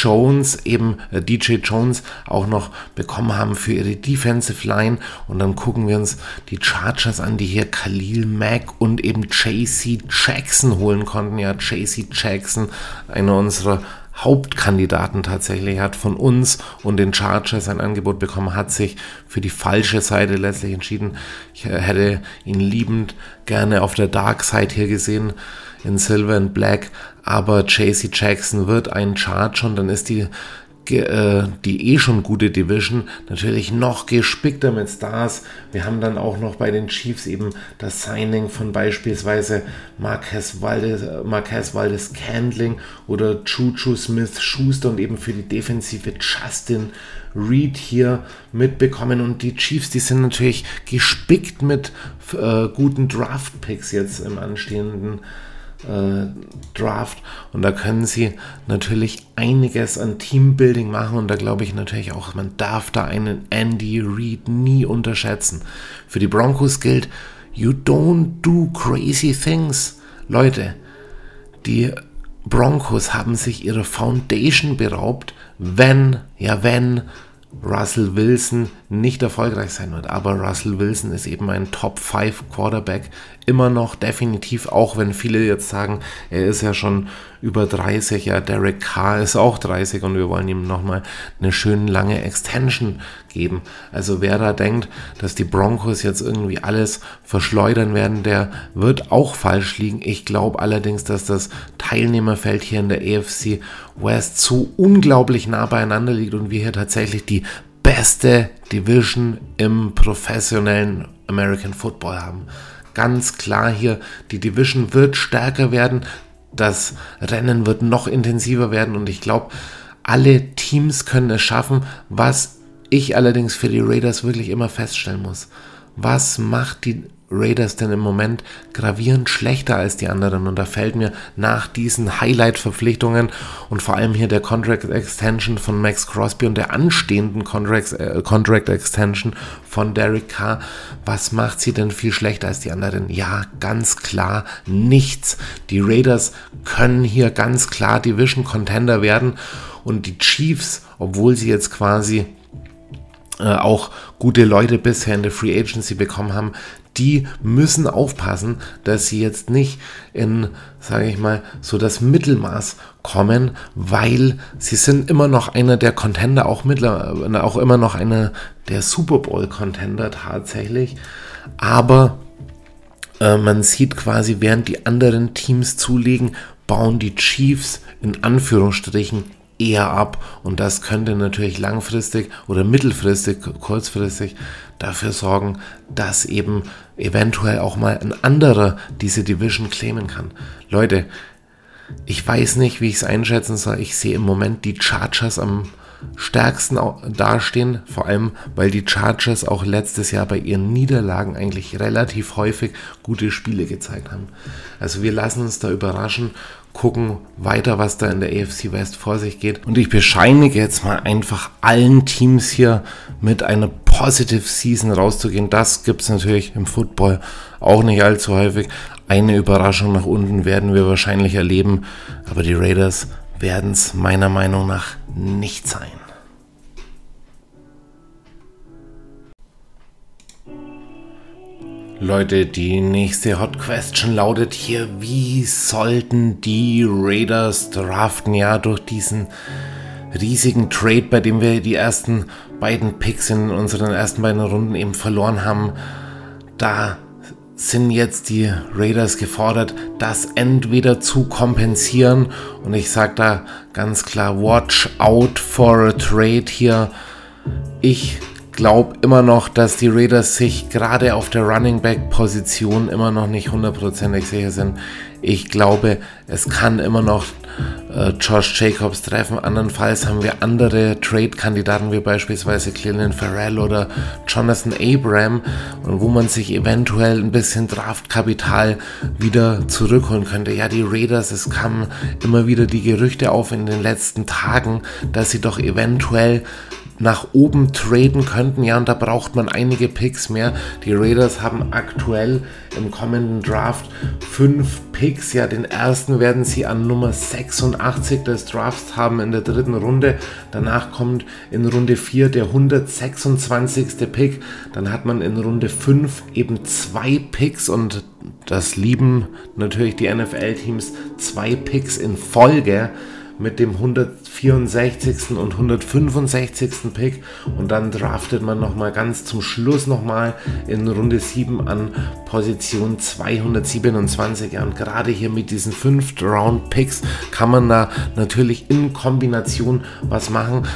Jones, eben äh, DJ Jones, auch noch bekommen haben für ihre Defensive Line. Und dann gucken wir uns die Chargers an, die hier Khalil Mack und eben JC Jackson holen konnten. Ja, JC Jackson, einer unserer Hauptkandidaten tatsächlich, hat von uns und den Chargers ein Angebot bekommen, hat sich für die falsche Seite letztlich entschieden. Ich äh, hätte ihn liebend gerne auf der Dark Side hier gesehen in Silver and Black, aber JC Jackson wird einen Charge und dann ist die äh, die eh schon gute Division natürlich noch gespickter mit Stars. Wir haben dann auch noch bei den Chiefs eben das Signing von beispielsweise Marquez Valdez, Marquez Valdez Candling oder Chuchu Smith Schuster und eben für die Defensive Justin Reed hier mitbekommen. Und die Chiefs, die sind natürlich gespickt mit äh, guten Draft-Picks jetzt im anstehenden äh, Draft. Und da können sie natürlich einiges an Teambuilding machen. Und da glaube ich natürlich auch, man darf da einen Andy Reid nie unterschätzen. Für die Broncos gilt, you don't do crazy things. Leute, die Broncos haben sich ihre Foundation beraubt, wenn, ja wenn Russell Wilson nicht erfolgreich sein wird. Aber Russell Wilson ist eben ein Top 5 Quarterback. Immer noch definitiv, auch wenn viele jetzt sagen, er ist ja schon über 30. Ja, Derek Carr ist auch 30 und wir wollen ihm nochmal eine schöne lange Extension geben. Also wer da denkt, dass die Broncos jetzt irgendwie alles verschleudern werden, der wird auch falsch liegen. Ich glaube allerdings, dass das Teilnehmerfeld hier in der AFC West so unglaublich nah beieinander liegt und wir hier tatsächlich die beste Division im professionellen American Football haben. Ganz klar hier, die Division wird stärker werden, das Rennen wird noch intensiver werden und ich glaube, alle Teams können es schaffen, was ich allerdings für die Raiders wirklich immer feststellen muss. Was macht die Raiders denn im Moment gravierend schlechter als die anderen. Und da fällt mir nach diesen Highlight-Verpflichtungen und vor allem hier der Contract Extension von Max Crosby und der anstehenden Contract, äh, Contract Extension von Derek Carr, was macht sie denn viel schlechter als die anderen? Ja, ganz klar nichts. Die Raiders können hier ganz klar Division Contender werden und die Chiefs, obwohl sie jetzt quasi äh, auch gute Leute bisher in der Free Agency bekommen haben, die müssen aufpassen, dass sie jetzt nicht in, sage ich mal, so das Mittelmaß kommen, weil sie sind immer noch einer der Contender, auch, mittler, auch immer noch einer der Super Bowl Contender tatsächlich. Aber äh, man sieht quasi, während die anderen Teams zulegen, bauen die Chiefs in Anführungsstrichen eher ab. Und das könnte natürlich langfristig oder mittelfristig, kurzfristig dafür sorgen, dass eben eventuell auch mal ein anderer diese Division claimen kann. Leute, ich weiß nicht, wie ich es einschätzen soll. Ich sehe im Moment die Chargers am stärksten dastehen, vor allem weil die Chargers auch letztes Jahr bei ihren Niederlagen eigentlich relativ häufig gute Spiele gezeigt haben. Also wir lassen uns da überraschen gucken weiter, was da in der AFC West vor sich geht. Und ich bescheinige jetzt mal einfach allen Teams hier mit einer Positive Season rauszugehen. Das gibt es natürlich im Football auch nicht allzu häufig. Eine Überraschung nach unten werden wir wahrscheinlich erleben, aber die Raiders werden es meiner Meinung nach nicht sein. Leute, die nächste Hot Question lautet hier, wie sollten die Raiders draften? Ja, durch diesen riesigen Trade, bei dem wir die ersten beiden Picks in unseren ersten beiden Runden eben verloren haben, da sind jetzt die Raiders gefordert, das entweder zu kompensieren und ich sage da ganz klar, watch out for a trade hier. Ich glaube immer noch, dass die Raiders sich gerade auf der Running Back Position immer noch nicht hundertprozentig sicher sind. Ich glaube, es kann immer noch äh, Josh Jacobs treffen. Andernfalls haben wir andere Trade-Kandidaten wie beispielsweise Cleveland Farrell oder Jonathan Abram, wo man sich eventuell ein bisschen Draftkapital wieder zurückholen könnte. Ja, die Raiders, es kamen immer wieder die Gerüchte auf in den letzten Tagen, dass sie doch eventuell nach oben traden könnten. Ja, und da braucht man einige Picks mehr. Die Raiders haben aktuell im kommenden Draft fünf Picks. Ja, den ersten werden sie an Nummer 86 des Drafts haben in der dritten Runde. Danach kommt in Runde 4 der 126. Pick. Dann hat man in Runde 5 eben zwei Picks und das lieben natürlich die NFL-Teams, zwei Picks in Folge mit dem 164. und 165. Pick und dann draftet man nochmal ganz zum Schluss nochmal in Runde 7 an Position 227. Ja, und gerade hier mit diesen 5 Round Picks kann man da natürlich in Kombination was machen.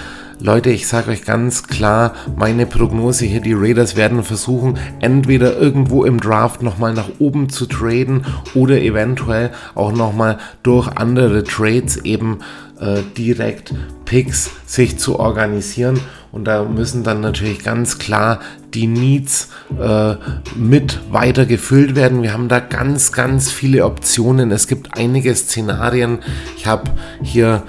Leute, ich sage euch ganz klar, meine Prognose hier, die Raiders werden versuchen, entweder irgendwo im Draft nochmal nach oben zu traden oder eventuell auch nochmal durch andere Trades eben äh, direkt Picks sich zu organisieren. Und da müssen dann natürlich ganz klar die Needs äh, mit weiter gefüllt werden. Wir haben da ganz, ganz viele Optionen. Es gibt einige Szenarien. Ich habe hier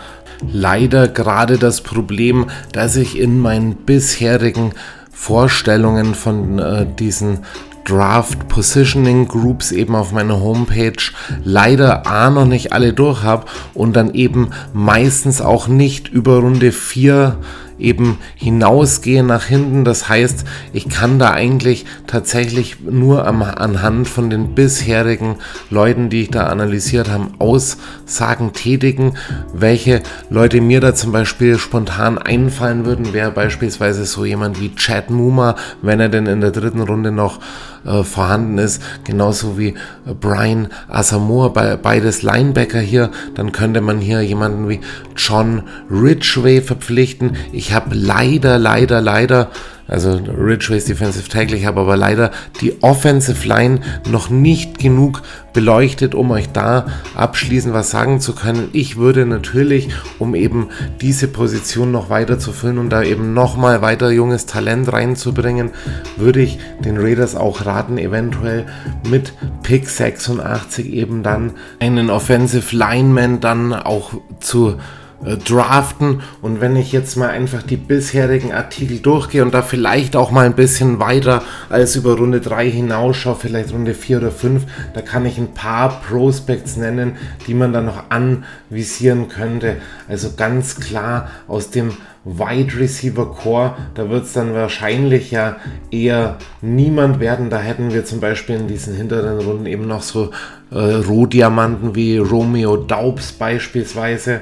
leider gerade das Problem, dass ich in meinen bisherigen Vorstellungen von äh, diesen Draft Positioning Groups eben auf meiner Homepage leider A noch nicht alle durch habe und dann eben meistens auch nicht über Runde 4 eben hinausgehe nach hinten. Das heißt, ich kann da eigentlich tatsächlich nur am, anhand von den bisherigen Leuten, die ich da analysiert habe, Aussagen tätigen. Welche Leute mir da zum Beispiel spontan einfallen würden, wäre beispielsweise so jemand wie Chad Numa, wenn er denn in der dritten Runde noch äh, vorhanden ist, genauso wie äh, Brian Asamoah, be beides Linebacker hier, dann könnte man hier jemanden wie John Ridgway verpflichten. Ich habe leider, leider, leider also Ridgeways Defensive Tackle. Ich habe aber leider die Offensive Line noch nicht genug beleuchtet, um euch da abschließend was sagen zu können. Ich würde natürlich, um eben diese Position noch weiter zu füllen und da eben nochmal weiter junges Talent reinzubringen, würde ich den Raiders auch raten, eventuell mit Pick 86 eben dann einen Offensive Lineman dann auch zu äh, draften. Und wenn ich jetzt mal einfach die bisherigen Artikel durchgehe und da vielleicht auch mal ein bisschen weiter als über Runde 3 hinausschaue, vielleicht Runde 4 oder 5, da kann ich ein paar Prospects nennen, die man dann noch anvisieren könnte. Also ganz klar aus dem Wide Receiver Core, da wird es dann wahrscheinlich ja eher niemand werden. Da hätten wir zum Beispiel in diesen hinteren Runden eben noch so äh, Rohdiamanten wie Romeo Daubs beispielsweise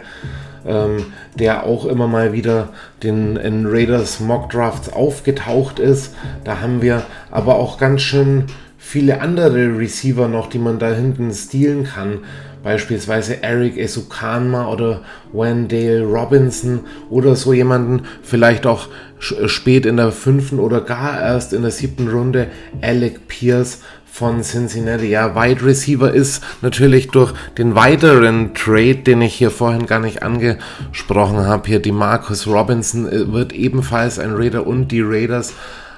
ähm, der auch immer mal wieder den, in Raiders Mock Drafts aufgetaucht ist. Da haben wir aber auch ganz schön viele andere Receiver noch, die man da hinten stehlen kann. Beispielsweise Eric Esukanma oder Wendale Robinson oder so jemanden, vielleicht auch spät in der fünften oder gar erst in der siebten Runde Alec Pierce von Cincinnati. Ja, Wide Receiver ist natürlich durch den weiteren Trade, den ich hier vorhin gar nicht angesprochen habe, hier die Marcus Robinson äh, wird ebenfalls ein Raider und die Raiders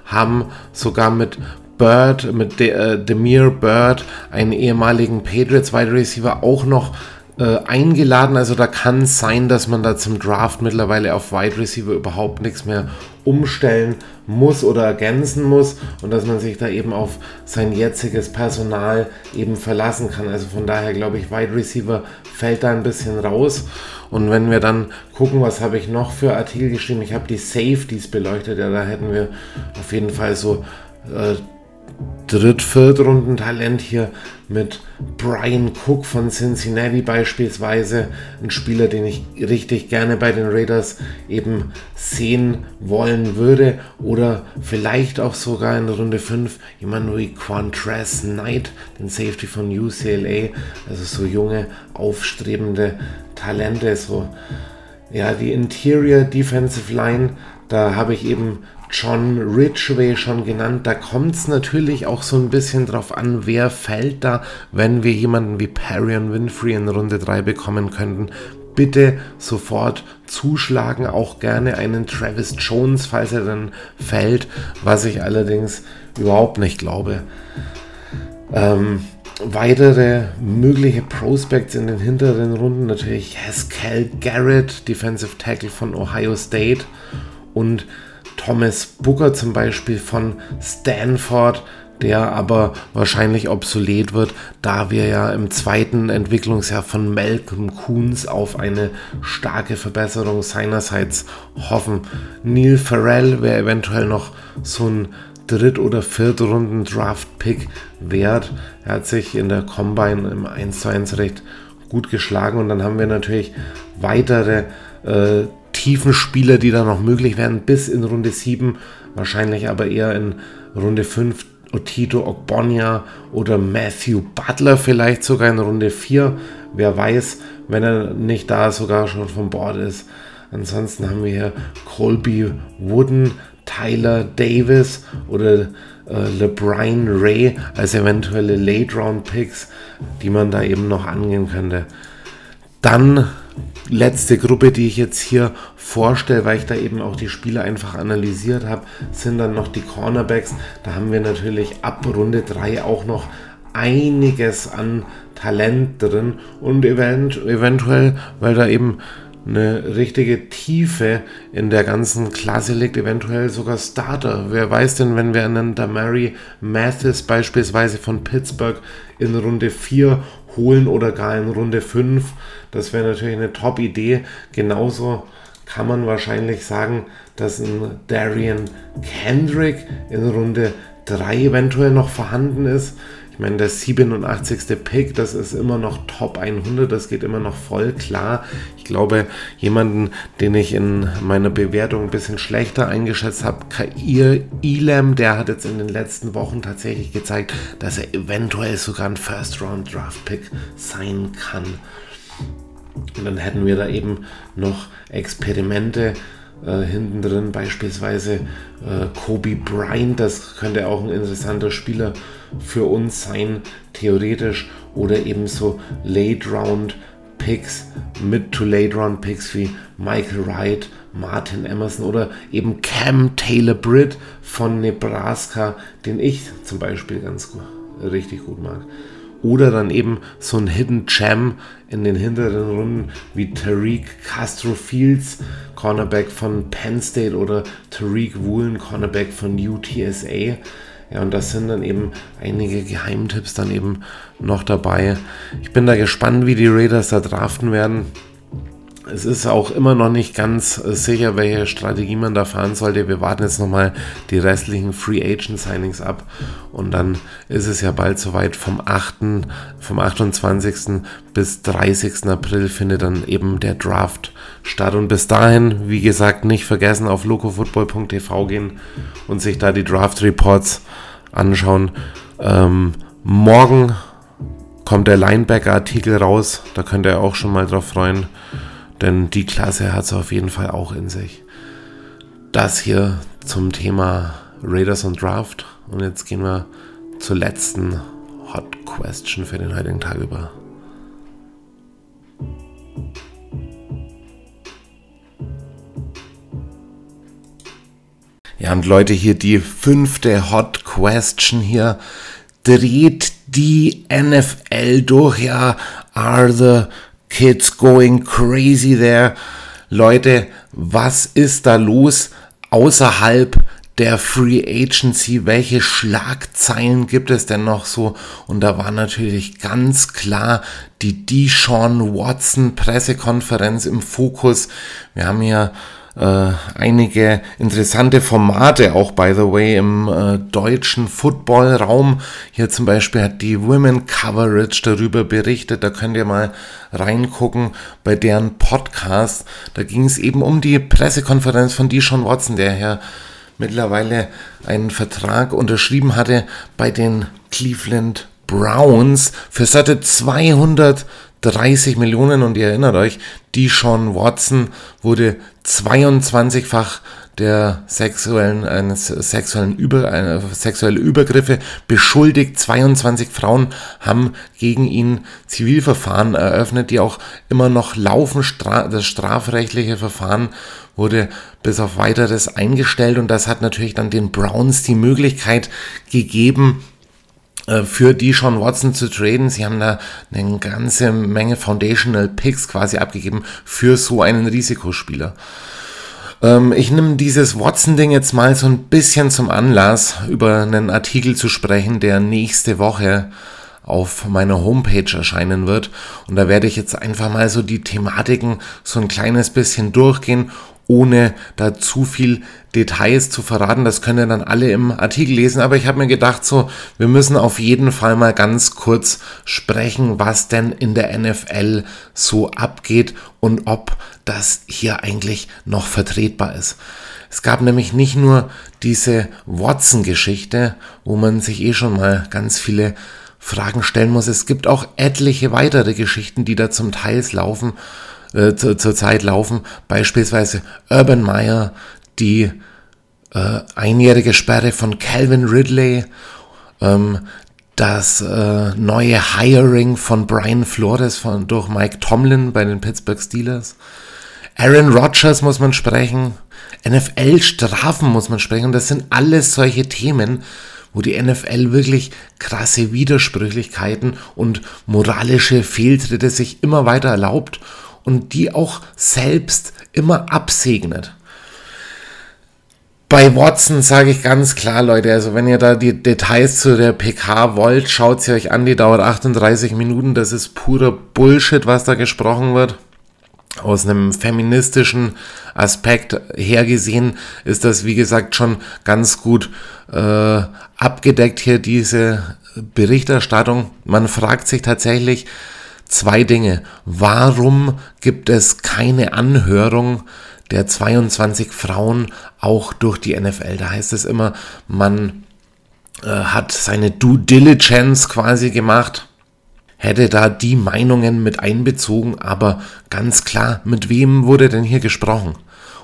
haben sogar mit Bird, mit De, äh, Demir Bird, einen ehemaligen Patriots Wide Receiver, auch noch äh, eingeladen. Also da kann es sein, dass man da zum Draft mittlerweile auf Wide Receiver überhaupt nichts mehr umstellen muss oder ergänzen muss und dass man sich da eben auf sein jetziges Personal eben verlassen kann. Also von daher glaube ich, Wide Receiver fällt da ein bisschen raus. Und wenn wir dann gucken, was habe ich noch für Artikel geschrieben, ich habe die Safeties beleuchtet, ja, da hätten wir auf jeden Fall so äh, Dritt-, Viertrunden-Talent hier mit Brian Cook von Cincinnati beispielsweise. Ein Spieler, den ich richtig gerne bei den Raiders eben sehen wollen würde. Oder vielleicht auch sogar in Runde 5 jemand wie Quantress Knight, den Safety von UCLA. Also so junge, aufstrebende Talente. So, ja, die Interior Defensive Line, da habe ich eben John Ridgway schon genannt. Da kommt es natürlich auch so ein bisschen drauf an, wer fällt da, wenn wir jemanden wie Parion Winfrey in Runde 3 bekommen könnten. Bitte sofort zuschlagen, auch gerne einen Travis Jones, falls er dann fällt, was ich allerdings überhaupt nicht glaube. Ähm, weitere mögliche Prospects in den hinteren Runden natürlich Haskell Garrett, Defensive Tackle von Ohio State und Thomas Booker zum Beispiel von Stanford, der aber wahrscheinlich obsolet wird, da wir ja im zweiten Entwicklungsjahr von Malcolm Coons auf eine starke Verbesserung seinerseits hoffen. Neil Farrell wäre eventuell noch so ein Dritt- oder Viertrunden Draft-Pick wert. Er hat sich in der Combine im 1 zu 1 recht gut geschlagen. Und dann haben wir natürlich weitere äh, tiefen Spieler, die da noch möglich werden, bis in Runde 7, wahrscheinlich aber eher in Runde 5. Otito Ogbonia oder Matthew Butler vielleicht sogar in Runde 4. Wer weiß, wenn er nicht da sogar schon von Bord ist. Ansonsten haben wir hier Colby Wooden, Tyler Davis oder äh, LeBron Ray als eventuelle Late Round Picks, die man da eben noch angehen könnte. Dann letzte Gruppe, die ich jetzt hier vorstelle, weil ich da eben auch die Spiele einfach analysiert habe, sind dann noch die Cornerbacks. Da haben wir natürlich ab Runde 3 auch noch einiges an Talent drin und event eventuell, weil da eben eine richtige Tiefe in der ganzen Klasse liegt, eventuell sogar Starter. Wer weiß denn, wenn wir einen Damari Mathis beispielsweise von Pittsburgh in Runde 4 holen oder gar in Runde 5, das wäre natürlich eine Top-Idee. Genauso kann man wahrscheinlich sagen, dass ein Darian Kendrick in Runde 3 eventuell noch vorhanden ist meine, der 87. Pick, das ist immer noch Top 100, das geht immer noch voll klar. Ich glaube, jemanden, den ich in meiner Bewertung ein bisschen schlechter eingeschätzt habe, Kair Elam, der hat jetzt in den letzten Wochen tatsächlich gezeigt, dass er eventuell sogar ein First-Round-Draft-Pick sein kann. Und dann hätten wir da eben noch Experimente äh, hinten drin, beispielsweise äh, Kobe Bryant, das könnte auch ein interessanter Spieler für uns sein, theoretisch, oder ebenso Late Round Picks, Mid to Late Round Picks wie Michael Wright, Martin Emerson oder eben Cam Taylor Britt von Nebraska, den ich zum Beispiel ganz richtig gut mag. Oder dann eben so ein Hidden Gem in den hinteren Runden wie Tariq Castro Fields, Cornerback von Penn State oder Tariq Woolen, Cornerback von UTSA. Ja, und das sind dann eben einige Geheimtipps dann eben noch dabei. Ich bin da gespannt, wie die Raiders da draften werden. Es ist auch immer noch nicht ganz sicher, welche Strategie man da fahren sollte. Wir warten jetzt nochmal die restlichen Free Agent Signings ab und dann ist es ja bald soweit. Vom 8. vom 28. bis 30. April findet dann eben der Draft statt. Und bis dahin, wie gesagt, nicht vergessen auf locofootball.tv gehen und sich da die Draft Reports anschauen. Ähm, morgen kommt der Linebacker-Artikel raus. Da könnt ihr auch schon mal drauf freuen. Denn die Klasse hat es auf jeden Fall auch in sich. Das hier zum Thema Raiders und Draft. Und jetzt gehen wir zur letzten Hot Question für den heutigen Tag über. Ja, und Leute, hier die fünfte Hot Question hier. Dreht die NFL durch? Ja, are the kids going crazy there? Leute, was ist da los außerhalb der Free Agency? Welche Schlagzeilen gibt es denn noch so? Und da war natürlich ganz klar die Deshaun Watson Pressekonferenz im Fokus. Wir haben hier äh, einige interessante Formate, auch by the way, im äh, deutschen Football-Raum. Hier zum Beispiel hat die Women Coverage darüber berichtet. Da könnt ihr mal reingucken bei deren Podcast. Da ging es eben um die Pressekonferenz von Deshaun Watson, der ja mittlerweile einen Vertrag unterschrieben hatte bei den Cleveland Browns für satte 200 30 Millionen und ihr erinnert euch, die Sean Watson wurde 22-fach der sexuellen, eines sexuellen Über, äh, sexuelle Übergriffe beschuldigt. 22 Frauen haben gegen ihn Zivilverfahren eröffnet, die auch immer noch laufen. Stra das strafrechtliche Verfahren wurde bis auf weiteres eingestellt und das hat natürlich dann den Browns die Möglichkeit gegeben, für die Sean Watson zu traden. Sie haben da eine ganze Menge Foundational Picks quasi abgegeben für so einen Risikospieler. Ähm, ich nehme dieses Watson-Ding jetzt mal so ein bisschen zum Anlass, über einen Artikel zu sprechen, der nächste Woche auf meiner Homepage erscheinen wird. Und da werde ich jetzt einfach mal so die Thematiken so ein kleines bisschen durchgehen ohne da zu viel Details zu verraten. Das können dann alle im Artikel lesen. Aber ich habe mir gedacht, so, wir müssen auf jeden Fall mal ganz kurz sprechen, was denn in der NFL so abgeht und ob das hier eigentlich noch vertretbar ist. Es gab nämlich nicht nur diese Watson-Geschichte, wo man sich eh schon mal ganz viele Fragen stellen muss. Es gibt auch etliche weitere Geschichten, die da zum Teil laufen, äh, zur, zur Zeit laufen. Beispielsweise Urban Meyer, die äh, einjährige Sperre von Calvin Ridley, ähm, das äh, neue Hiring von Brian Flores von, durch Mike Tomlin bei den Pittsburgh Steelers. Aaron Rodgers muss man sprechen. NFL-Strafen muss man sprechen. Das sind alles solche Themen, wo die NFL wirklich krasse Widersprüchlichkeiten und moralische Fehltritte sich immer weiter erlaubt und die auch selbst immer absegnet. Bei Watson sage ich ganz klar, Leute, also wenn ihr da die Details zu der PK wollt, schaut sie euch an, die dauert 38 Minuten, das ist purer Bullshit, was da gesprochen wird. Aus einem feministischen Aspekt hergesehen ist das, wie gesagt, schon ganz gut äh, abgedeckt hier, diese Berichterstattung. Man fragt sich tatsächlich zwei Dinge. Warum gibt es keine Anhörung der 22 Frauen auch durch die NFL? Da heißt es immer, man äh, hat seine Due Diligence quasi gemacht hätte da die Meinungen mit einbezogen, aber ganz klar, mit wem wurde denn hier gesprochen?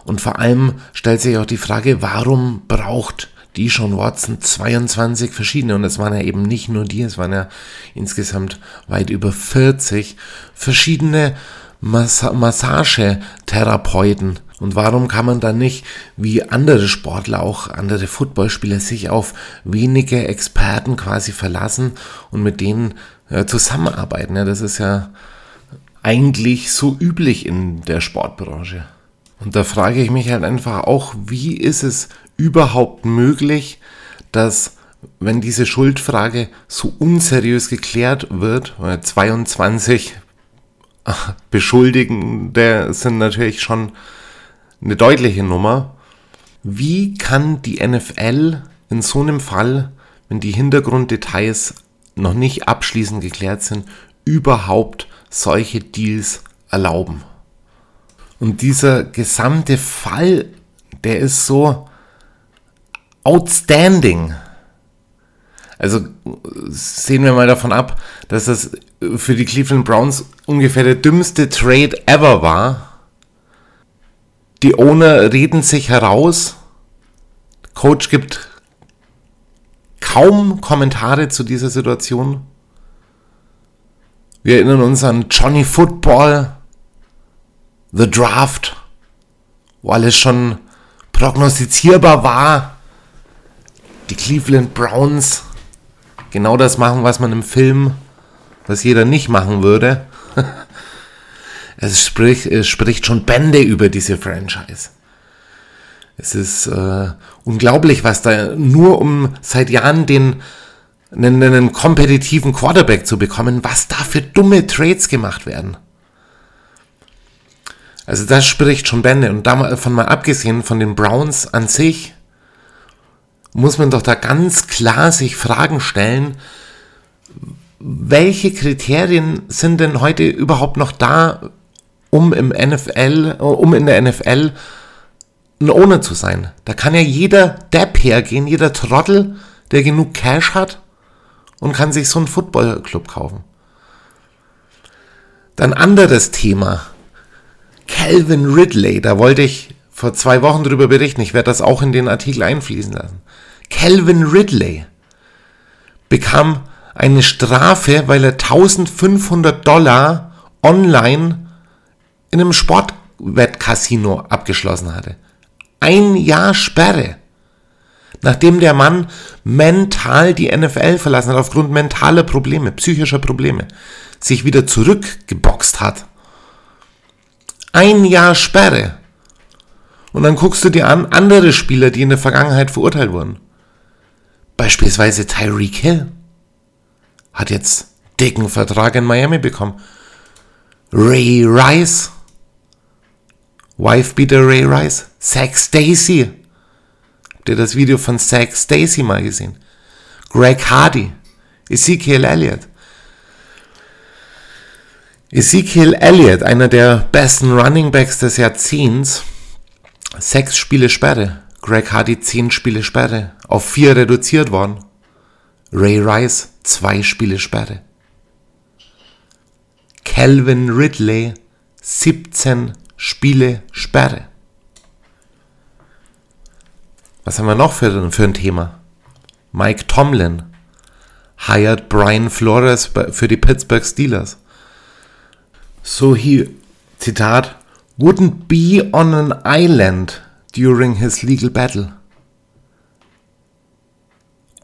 Und vor allem stellt sich auch die Frage, warum braucht die schon Watson 22 verschiedene, und es waren ja eben nicht nur die, es waren ja insgesamt weit über 40 verschiedene Massa Massagetherapeuten. Und warum kann man dann nicht, wie andere Sportler, auch andere Footballspieler, sich auf wenige Experten quasi verlassen und mit denen äh, zusammenarbeiten? Ja, das ist ja eigentlich so üblich in der Sportbranche. Und da frage ich mich halt einfach auch, wie ist es überhaupt möglich, dass wenn diese Schuldfrage so unseriös geklärt wird, 22 Beschuldigende sind natürlich schon eine deutliche Nummer. Wie kann die NFL in so einem Fall, wenn die Hintergrunddetails noch nicht abschließend geklärt sind, überhaupt solche Deals erlauben? Und dieser gesamte Fall, der ist so outstanding. Also sehen wir mal davon ab, dass das für die Cleveland Browns ungefähr der dümmste Trade ever war. Die Owner reden sich heraus. Coach gibt kaum Kommentare zu dieser Situation. Wir erinnern uns an Johnny Football, The Draft, wo alles schon prognostizierbar war. Die Cleveland Browns genau das machen, was man im Film, was jeder nicht machen würde. es, spricht, es spricht schon Bände über diese Franchise. Es ist äh, unglaublich, was da nur um seit Jahren den einen, einen kompetitiven Quarterback zu bekommen, was da für dumme Trades gemacht werden. Also das spricht schon Bände. Und davon mal abgesehen von den Browns an sich, muss man doch da ganz klar sich Fragen stellen, welche Kriterien sind denn heute überhaupt noch da, um im NFL, um in der NFL ein Owner zu sein? Da kann ja jeder Depp hergehen, jeder Trottel, der genug Cash hat und kann sich so einen Footballclub kaufen. Dann anderes Thema. Calvin Ridley, da wollte ich vor zwei Wochen drüber berichten. Ich werde das auch in den Artikel einfließen lassen. Calvin Ridley bekam eine Strafe, weil er 1500 Dollar online in einem Sportwettcasino abgeschlossen hatte. Ein Jahr Sperre. Nachdem der Mann mental die NFL verlassen hat, aufgrund mentaler Probleme, psychischer Probleme, sich wieder zurückgeboxt hat. Ein Jahr Sperre. Und dann guckst du dir an andere Spieler, die in der Vergangenheit verurteilt wurden. Beispielsweise Tyreek Hill hat jetzt dicken Vertrag in Miami bekommen. Ray Rice Wifebeater Ray Rice, Zack Stacy. Habt ihr das Video von Zack Stacy mal gesehen? Greg Hardy, Ezekiel Elliott. Ezekiel Elliott, einer der besten Running Backs des Jahrzehnts, sechs Spiele Sperre. Greg Hardy zehn Spiele Sperre, auf vier reduziert worden. Ray Rice zwei Spiele Sperre. Calvin Ridley 17 Spiele Sperre. Was haben wir noch für, für ein Thema? Mike Tomlin hired Brian Flores für die Pittsburgh Steelers. So he, Zitat, wouldn't be on an island during his legal battle.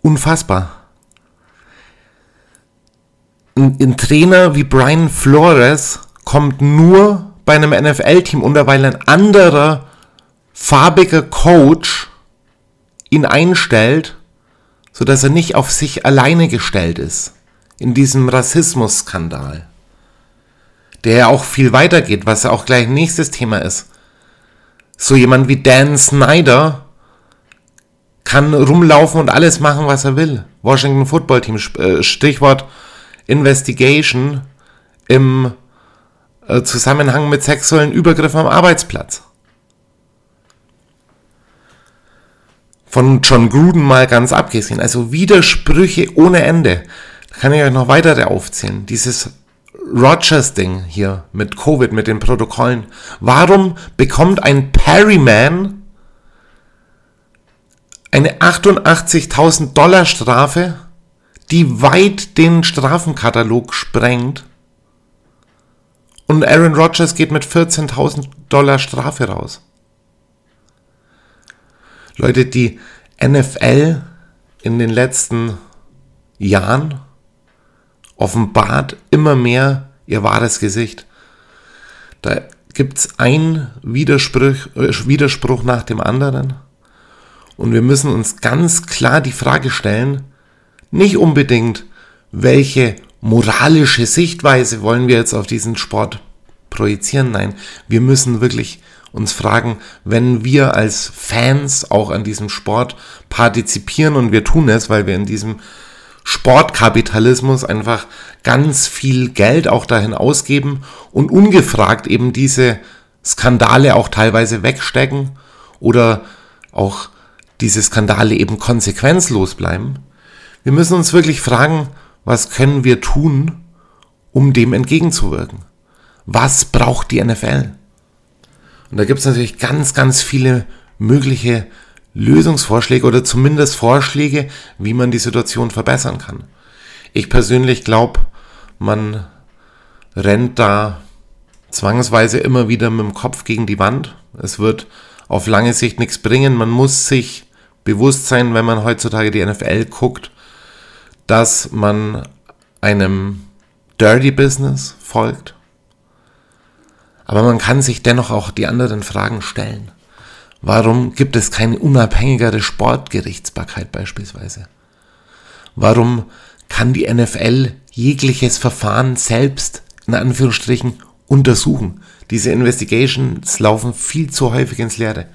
Unfassbar. Ein, ein Trainer wie Brian Flores kommt nur bei einem NFL-Team unter, weil ein anderer farbiger Coach ihn einstellt, sodass er nicht auf sich alleine gestellt ist. In diesem Rassismus-Skandal. Der ja auch viel weitergeht, was ja auch gleich nächstes Thema ist. So jemand wie Dan Snyder kann rumlaufen und alles machen, was er will. Washington Football Team, äh, Stichwort Investigation im äh, Zusammenhang mit sexuellen Übergriffen am Arbeitsplatz. Von John Gruden mal ganz abgesehen. Also Widersprüche ohne Ende. Da kann ich euch noch weitere aufzählen. Dieses Rogers-Ding hier mit Covid, mit den Protokollen. Warum bekommt ein Perryman eine 88.000 Dollar Strafe, die weit den Strafenkatalog sprengt? Und Aaron Rodgers geht mit 14.000 Dollar Strafe raus. Leute, die NFL in den letzten Jahren offenbart immer mehr ihr wahres Gesicht. Da gibt es einen Widerspruch, äh, Widerspruch nach dem anderen. Und wir müssen uns ganz klar die Frage stellen, nicht unbedingt, welche moralische Sichtweise wollen wir jetzt auf diesen Sport projizieren. Nein, wir müssen wirklich uns fragen, wenn wir als Fans auch an diesem Sport partizipieren und wir tun es, weil wir in diesem Sportkapitalismus einfach ganz viel Geld auch dahin ausgeben und ungefragt eben diese Skandale auch teilweise wegstecken oder auch diese Skandale eben konsequenzlos bleiben. Wir müssen uns wirklich fragen, was können wir tun, um dem entgegenzuwirken? Was braucht die NFL? Und da gibt es natürlich ganz, ganz viele mögliche Lösungsvorschläge oder zumindest Vorschläge, wie man die Situation verbessern kann. Ich persönlich glaube, man rennt da zwangsweise immer wieder mit dem Kopf gegen die Wand. Es wird auf lange Sicht nichts bringen. Man muss sich bewusst sein, wenn man heutzutage die NFL guckt, dass man einem Dirty Business folgt. Aber man kann sich dennoch auch die anderen Fragen stellen. Warum gibt es keine unabhängigere Sportgerichtsbarkeit beispielsweise? Warum kann die NFL jegliches Verfahren selbst in Anführungsstrichen untersuchen? Diese Investigations laufen viel zu häufig ins Leere.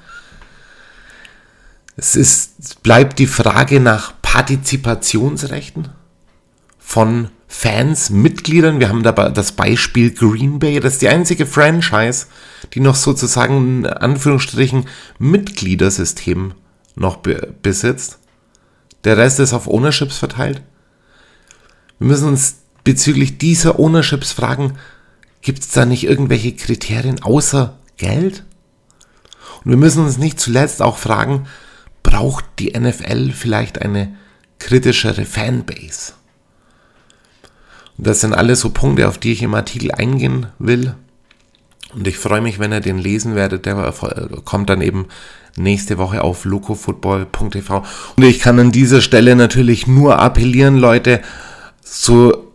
Es ist, bleibt die Frage nach Partizipationsrechten von Fans, Mitgliedern. Wir haben da das Beispiel Green Bay. Das ist die einzige Franchise, die noch sozusagen in Anführungsstrichen Mitgliedersystem noch be besitzt. Der Rest ist auf Ownerships verteilt. Wir müssen uns bezüglich dieser Ownerships fragen, gibt es da nicht irgendwelche Kriterien außer Geld? Und wir müssen uns nicht zuletzt auch fragen, braucht die NFL vielleicht eine kritischere Fanbase? Das sind alles so Punkte, auf die ich im Artikel eingehen will. Und ich freue mich, wenn ihr den lesen werdet. Der kommt dann eben nächste Woche auf locofootball.tv. Und ich kann an dieser Stelle natürlich nur appellieren, Leute, so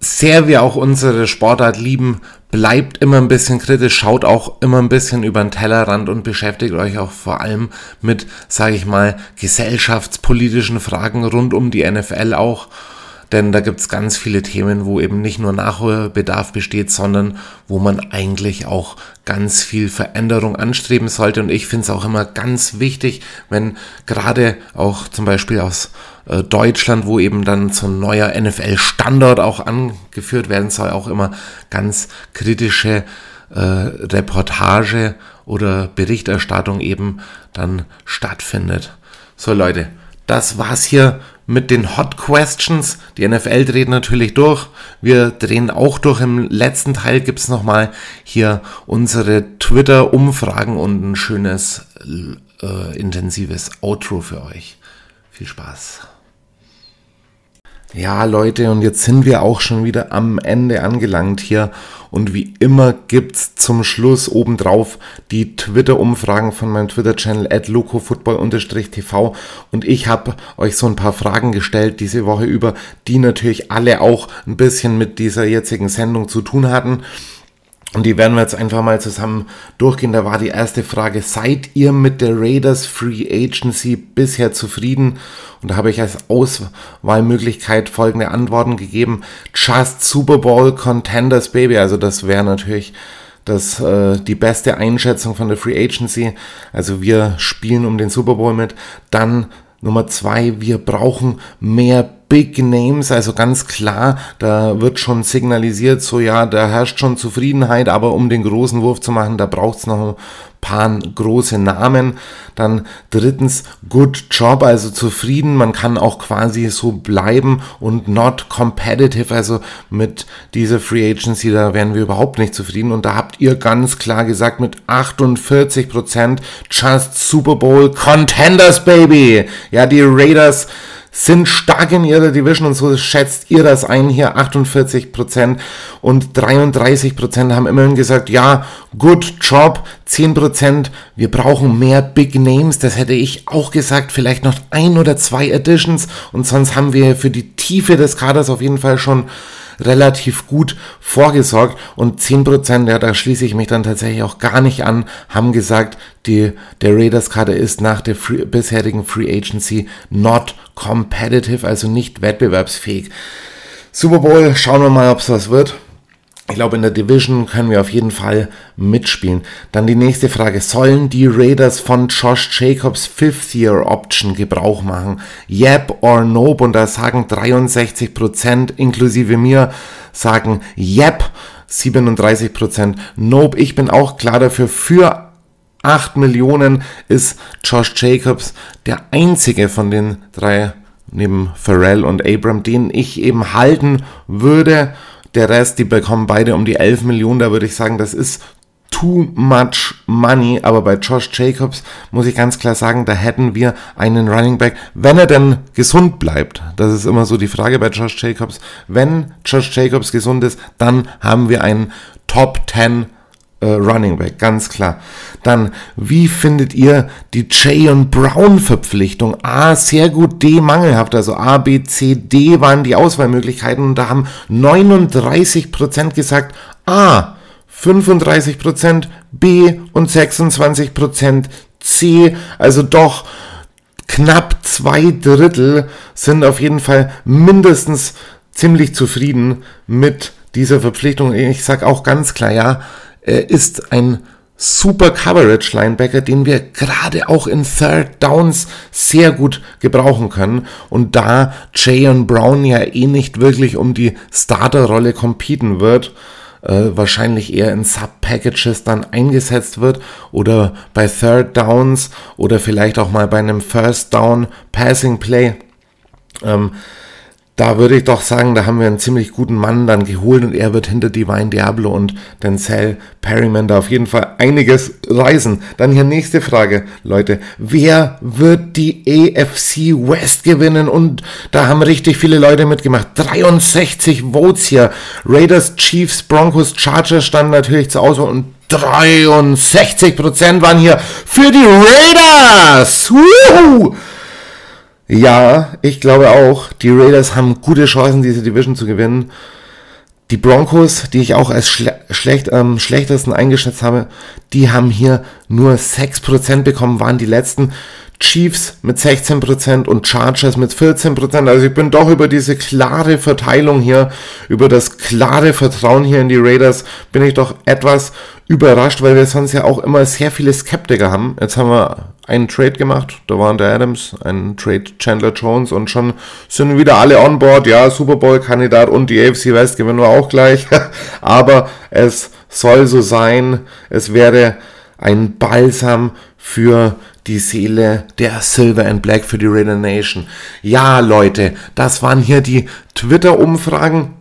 sehr wir auch unsere Sportart lieben, bleibt immer ein bisschen kritisch, schaut auch immer ein bisschen über den Tellerrand und beschäftigt euch auch vor allem mit, sage ich mal, gesellschaftspolitischen Fragen rund um die NFL auch denn da gibt es ganz viele Themen, wo eben nicht nur Nachholbedarf besteht, sondern wo man eigentlich auch ganz viel Veränderung anstreben sollte. Und ich finde es auch immer ganz wichtig, wenn gerade auch zum Beispiel aus äh, Deutschland, wo eben dann so ein neuer NFL-Standard auch angeführt werden soll, auch immer ganz kritische äh, Reportage oder Berichterstattung eben dann stattfindet. So Leute, das war's hier mit den Hot Questions. Die NFL dreht natürlich durch. Wir drehen auch durch. Im letzten Teil gibt's nochmal hier unsere Twitter-Umfragen und ein schönes, äh, intensives Outro für euch. Viel Spaß. Ja, Leute, und jetzt sind wir auch schon wieder am Ende angelangt hier. Und wie immer gibt's zum Schluss obendrauf die Twitter-Umfragen von meinem Twitter-Channel at locofootball-tv. Und ich habe euch so ein paar Fragen gestellt diese Woche über, die natürlich alle auch ein bisschen mit dieser jetzigen Sendung zu tun hatten. Und die werden wir jetzt einfach mal zusammen durchgehen. Da war die erste Frage, seid ihr mit der Raiders Free Agency bisher zufrieden? Und da habe ich als Auswahlmöglichkeit folgende Antworten gegeben. Just Super Bowl Contenders Baby. Also das wäre natürlich das, äh, die beste Einschätzung von der Free Agency. Also wir spielen um den Super Bowl mit. Dann Nummer zwei, wir brauchen mehr Big Names, also ganz klar, da wird schon signalisiert, so ja, da herrscht schon Zufriedenheit, aber um den großen Wurf zu machen, da braucht es noch ein paar große Namen. Dann drittens, good job, also zufrieden, man kann auch quasi so bleiben und not competitive, also mit dieser Free Agency, da wären wir überhaupt nicht zufrieden. Und da habt ihr ganz klar gesagt, mit 48% Just Super Bowl Contenders, Baby. Ja, die Raiders sind stark in ihrer Division und so schätzt ihr das ein hier 48% und 33% haben immerhin gesagt, ja, good job, 10%, wir brauchen mehr Big Names, das hätte ich auch gesagt, vielleicht noch ein oder zwei Additions und sonst haben wir für die Tiefe des Kaders auf jeden Fall schon relativ gut vorgesorgt und 10%, ja, da schließe ich mich dann tatsächlich auch gar nicht an, haben gesagt, die, der Raiders-Kader ist nach der free, bisherigen Free Agency not competitive, also nicht wettbewerbsfähig. Super Bowl, schauen wir mal, ob es was wird. Ich glaube, in der Division können wir auf jeden Fall mitspielen. Dann die nächste Frage. Sollen die Raiders von Josh Jacobs Fifth Year Option Gebrauch machen? Yep or nope? Und da sagen 63% inklusive mir sagen Yep. 37% Nope. Ich bin auch klar dafür. Für 8 Millionen ist Josh Jacobs der einzige von den drei neben Pharrell und Abram, den ich eben halten würde. Der Rest, die bekommen beide um die 11 Millionen. Da würde ich sagen, das ist too much money. Aber bei Josh Jacobs muss ich ganz klar sagen, da hätten wir einen Running Back, wenn er denn gesund bleibt. Das ist immer so die Frage bei Josh Jacobs. Wenn Josh Jacobs gesund ist, dann haben wir einen Top 10 äh, Running Back, ganz klar. Dann, wie findet ihr die Jay und Brown Verpflichtung? A, sehr gut, D, mangelhaft. Also A, B, C, D waren die Auswahlmöglichkeiten und da haben 39% gesagt A, 35% B und 26% C. Also doch knapp zwei Drittel sind auf jeden Fall mindestens ziemlich zufrieden mit dieser Verpflichtung. Ich sage auch ganz klar, ja, ist ein super Coverage Linebacker, den wir gerade auch in Third Downs sehr gut gebrauchen können. Und da Jayon Brown ja eh nicht wirklich um die Starterrolle competen wird, äh, wahrscheinlich eher in Sub-Packages dann eingesetzt wird oder bei Third Downs oder vielleicht auch mal bei einem First Down Passing Play. Ähm, da würde ich doch sagen, da haben wir einen ziemlich guten Mann dann geholt und er wird hinter Divine Diablo und Denzel Perryman da auf jeden Fall einiges reisen. Dann hier nächste Frage, Leute. Wer wird die AFC West gewinnen? Und da haben richtig viele Leute mitgemacht. 63 Votes hier. Raiders, Chiefs, Broncos, Chargers standen natürlich zur Auswahl und 63% waren hier für die Raiders. Woohoo! Ja, ich glaube auch, die Raiders haben gute Chancen, diese Division zu gewinnen. Die Broncos, die ich auch als schle schlecht, ähm, schlechtesten eingeschätzt habe, die haben hier nur 6% bekommen, waren die letzten. Chiefs mit 16% und Chargers mit 14%. Also ich bin doch über diese klare Verteilung hier, über das klare Vertrauen hier in die Raiders, bin ich doch etwas überrascht, weil wir sonst ja auch immer sehr viele Skeptiker haben. Jetzt haben wir einen Trade gemacht, da waren der Adams, ein Trade Chandler Jones und schon sind wieder alle on board. Ja, Super Bowl Kandidat und die AFC West gewinnen wir auch gleich. Aber es soll so sein. Es wäre ein Balsam für die Seele der Silver and Black für die Raider Nation. Ja, Leute, das waren hier die Twitter-Umfragen.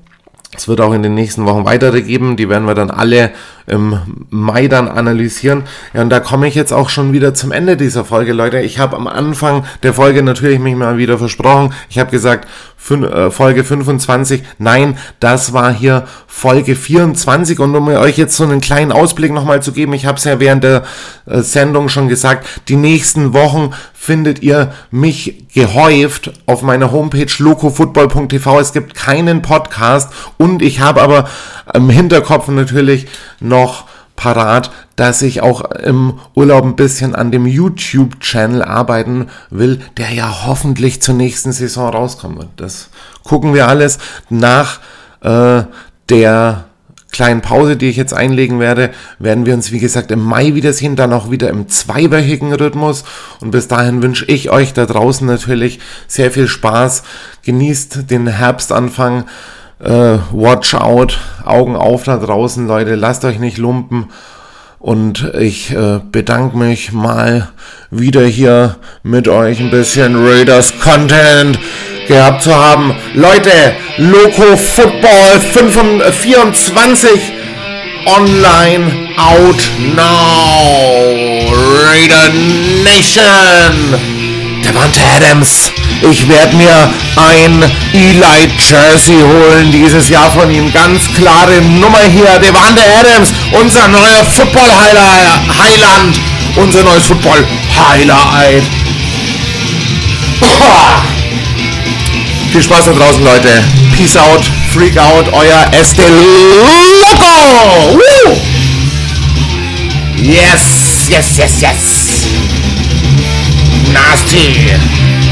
Es wird auch in den nächsten Wochen weitere geben. Die werden wir dann alle im Mai dann analysieren. Ja, und da komme ich jetzt auch schon wieder zum Ende dieser Folge, Leute. Ich habe am Anfang der Folge natürlich mich mal wieder versprochen. Ich habe gesagt, äh, Folge 25. Nein, das war hier Folge 24. Und um euch jetzt so einen kleinen Ausblick nochmal zu geben, ich habe es ja während der äh, Sendung schon gesagt, die nächsten Wochen findet ihr mich gehäuft auf meiner Homepage locofootball.tv. Es gibt keinen Podcast und ich habe aber im Hinterkopf natürlich noch parat, dass ich auch im Urlaub ein bisschen an dem YouTube-Channel arbeiten will, der ja hoffentlich zur nächsten Saison rauskommen wird. Das gucken wir alles nach äh, der kleinen Pause, die ich jetzt einlegen werde, werden wir uns, wie gesagt, im Mai wiedersehen, dann auch wieder im zweiwöchigen Rhythmus. Und bis dahin wünsche ich euch da draußen natürlich sehr viel Spaß. Genießt den Herbstanfang. Äh, watch out, Augen auf da draußen, Leute, lasst euch nicht lumpen. Und ich äh, bedanke mich mal wieder hier mit euch ein bisschen Raiders Content gehabt zu haben. Leute, Loco Football 24 online out now. Raider Nation. Devante Adams ich werde mir ein Eli Jersey holen dieses Jahr von ihm. Ganz klare Nummer hier. Devante Adams, unser neuer Football Highland. Unser neues Football Highlight. Viel Spaß da draußen, Leute. Peace out, freak out, euer Este Loco. Woo! Yes, yes, yes, yes. Nasty.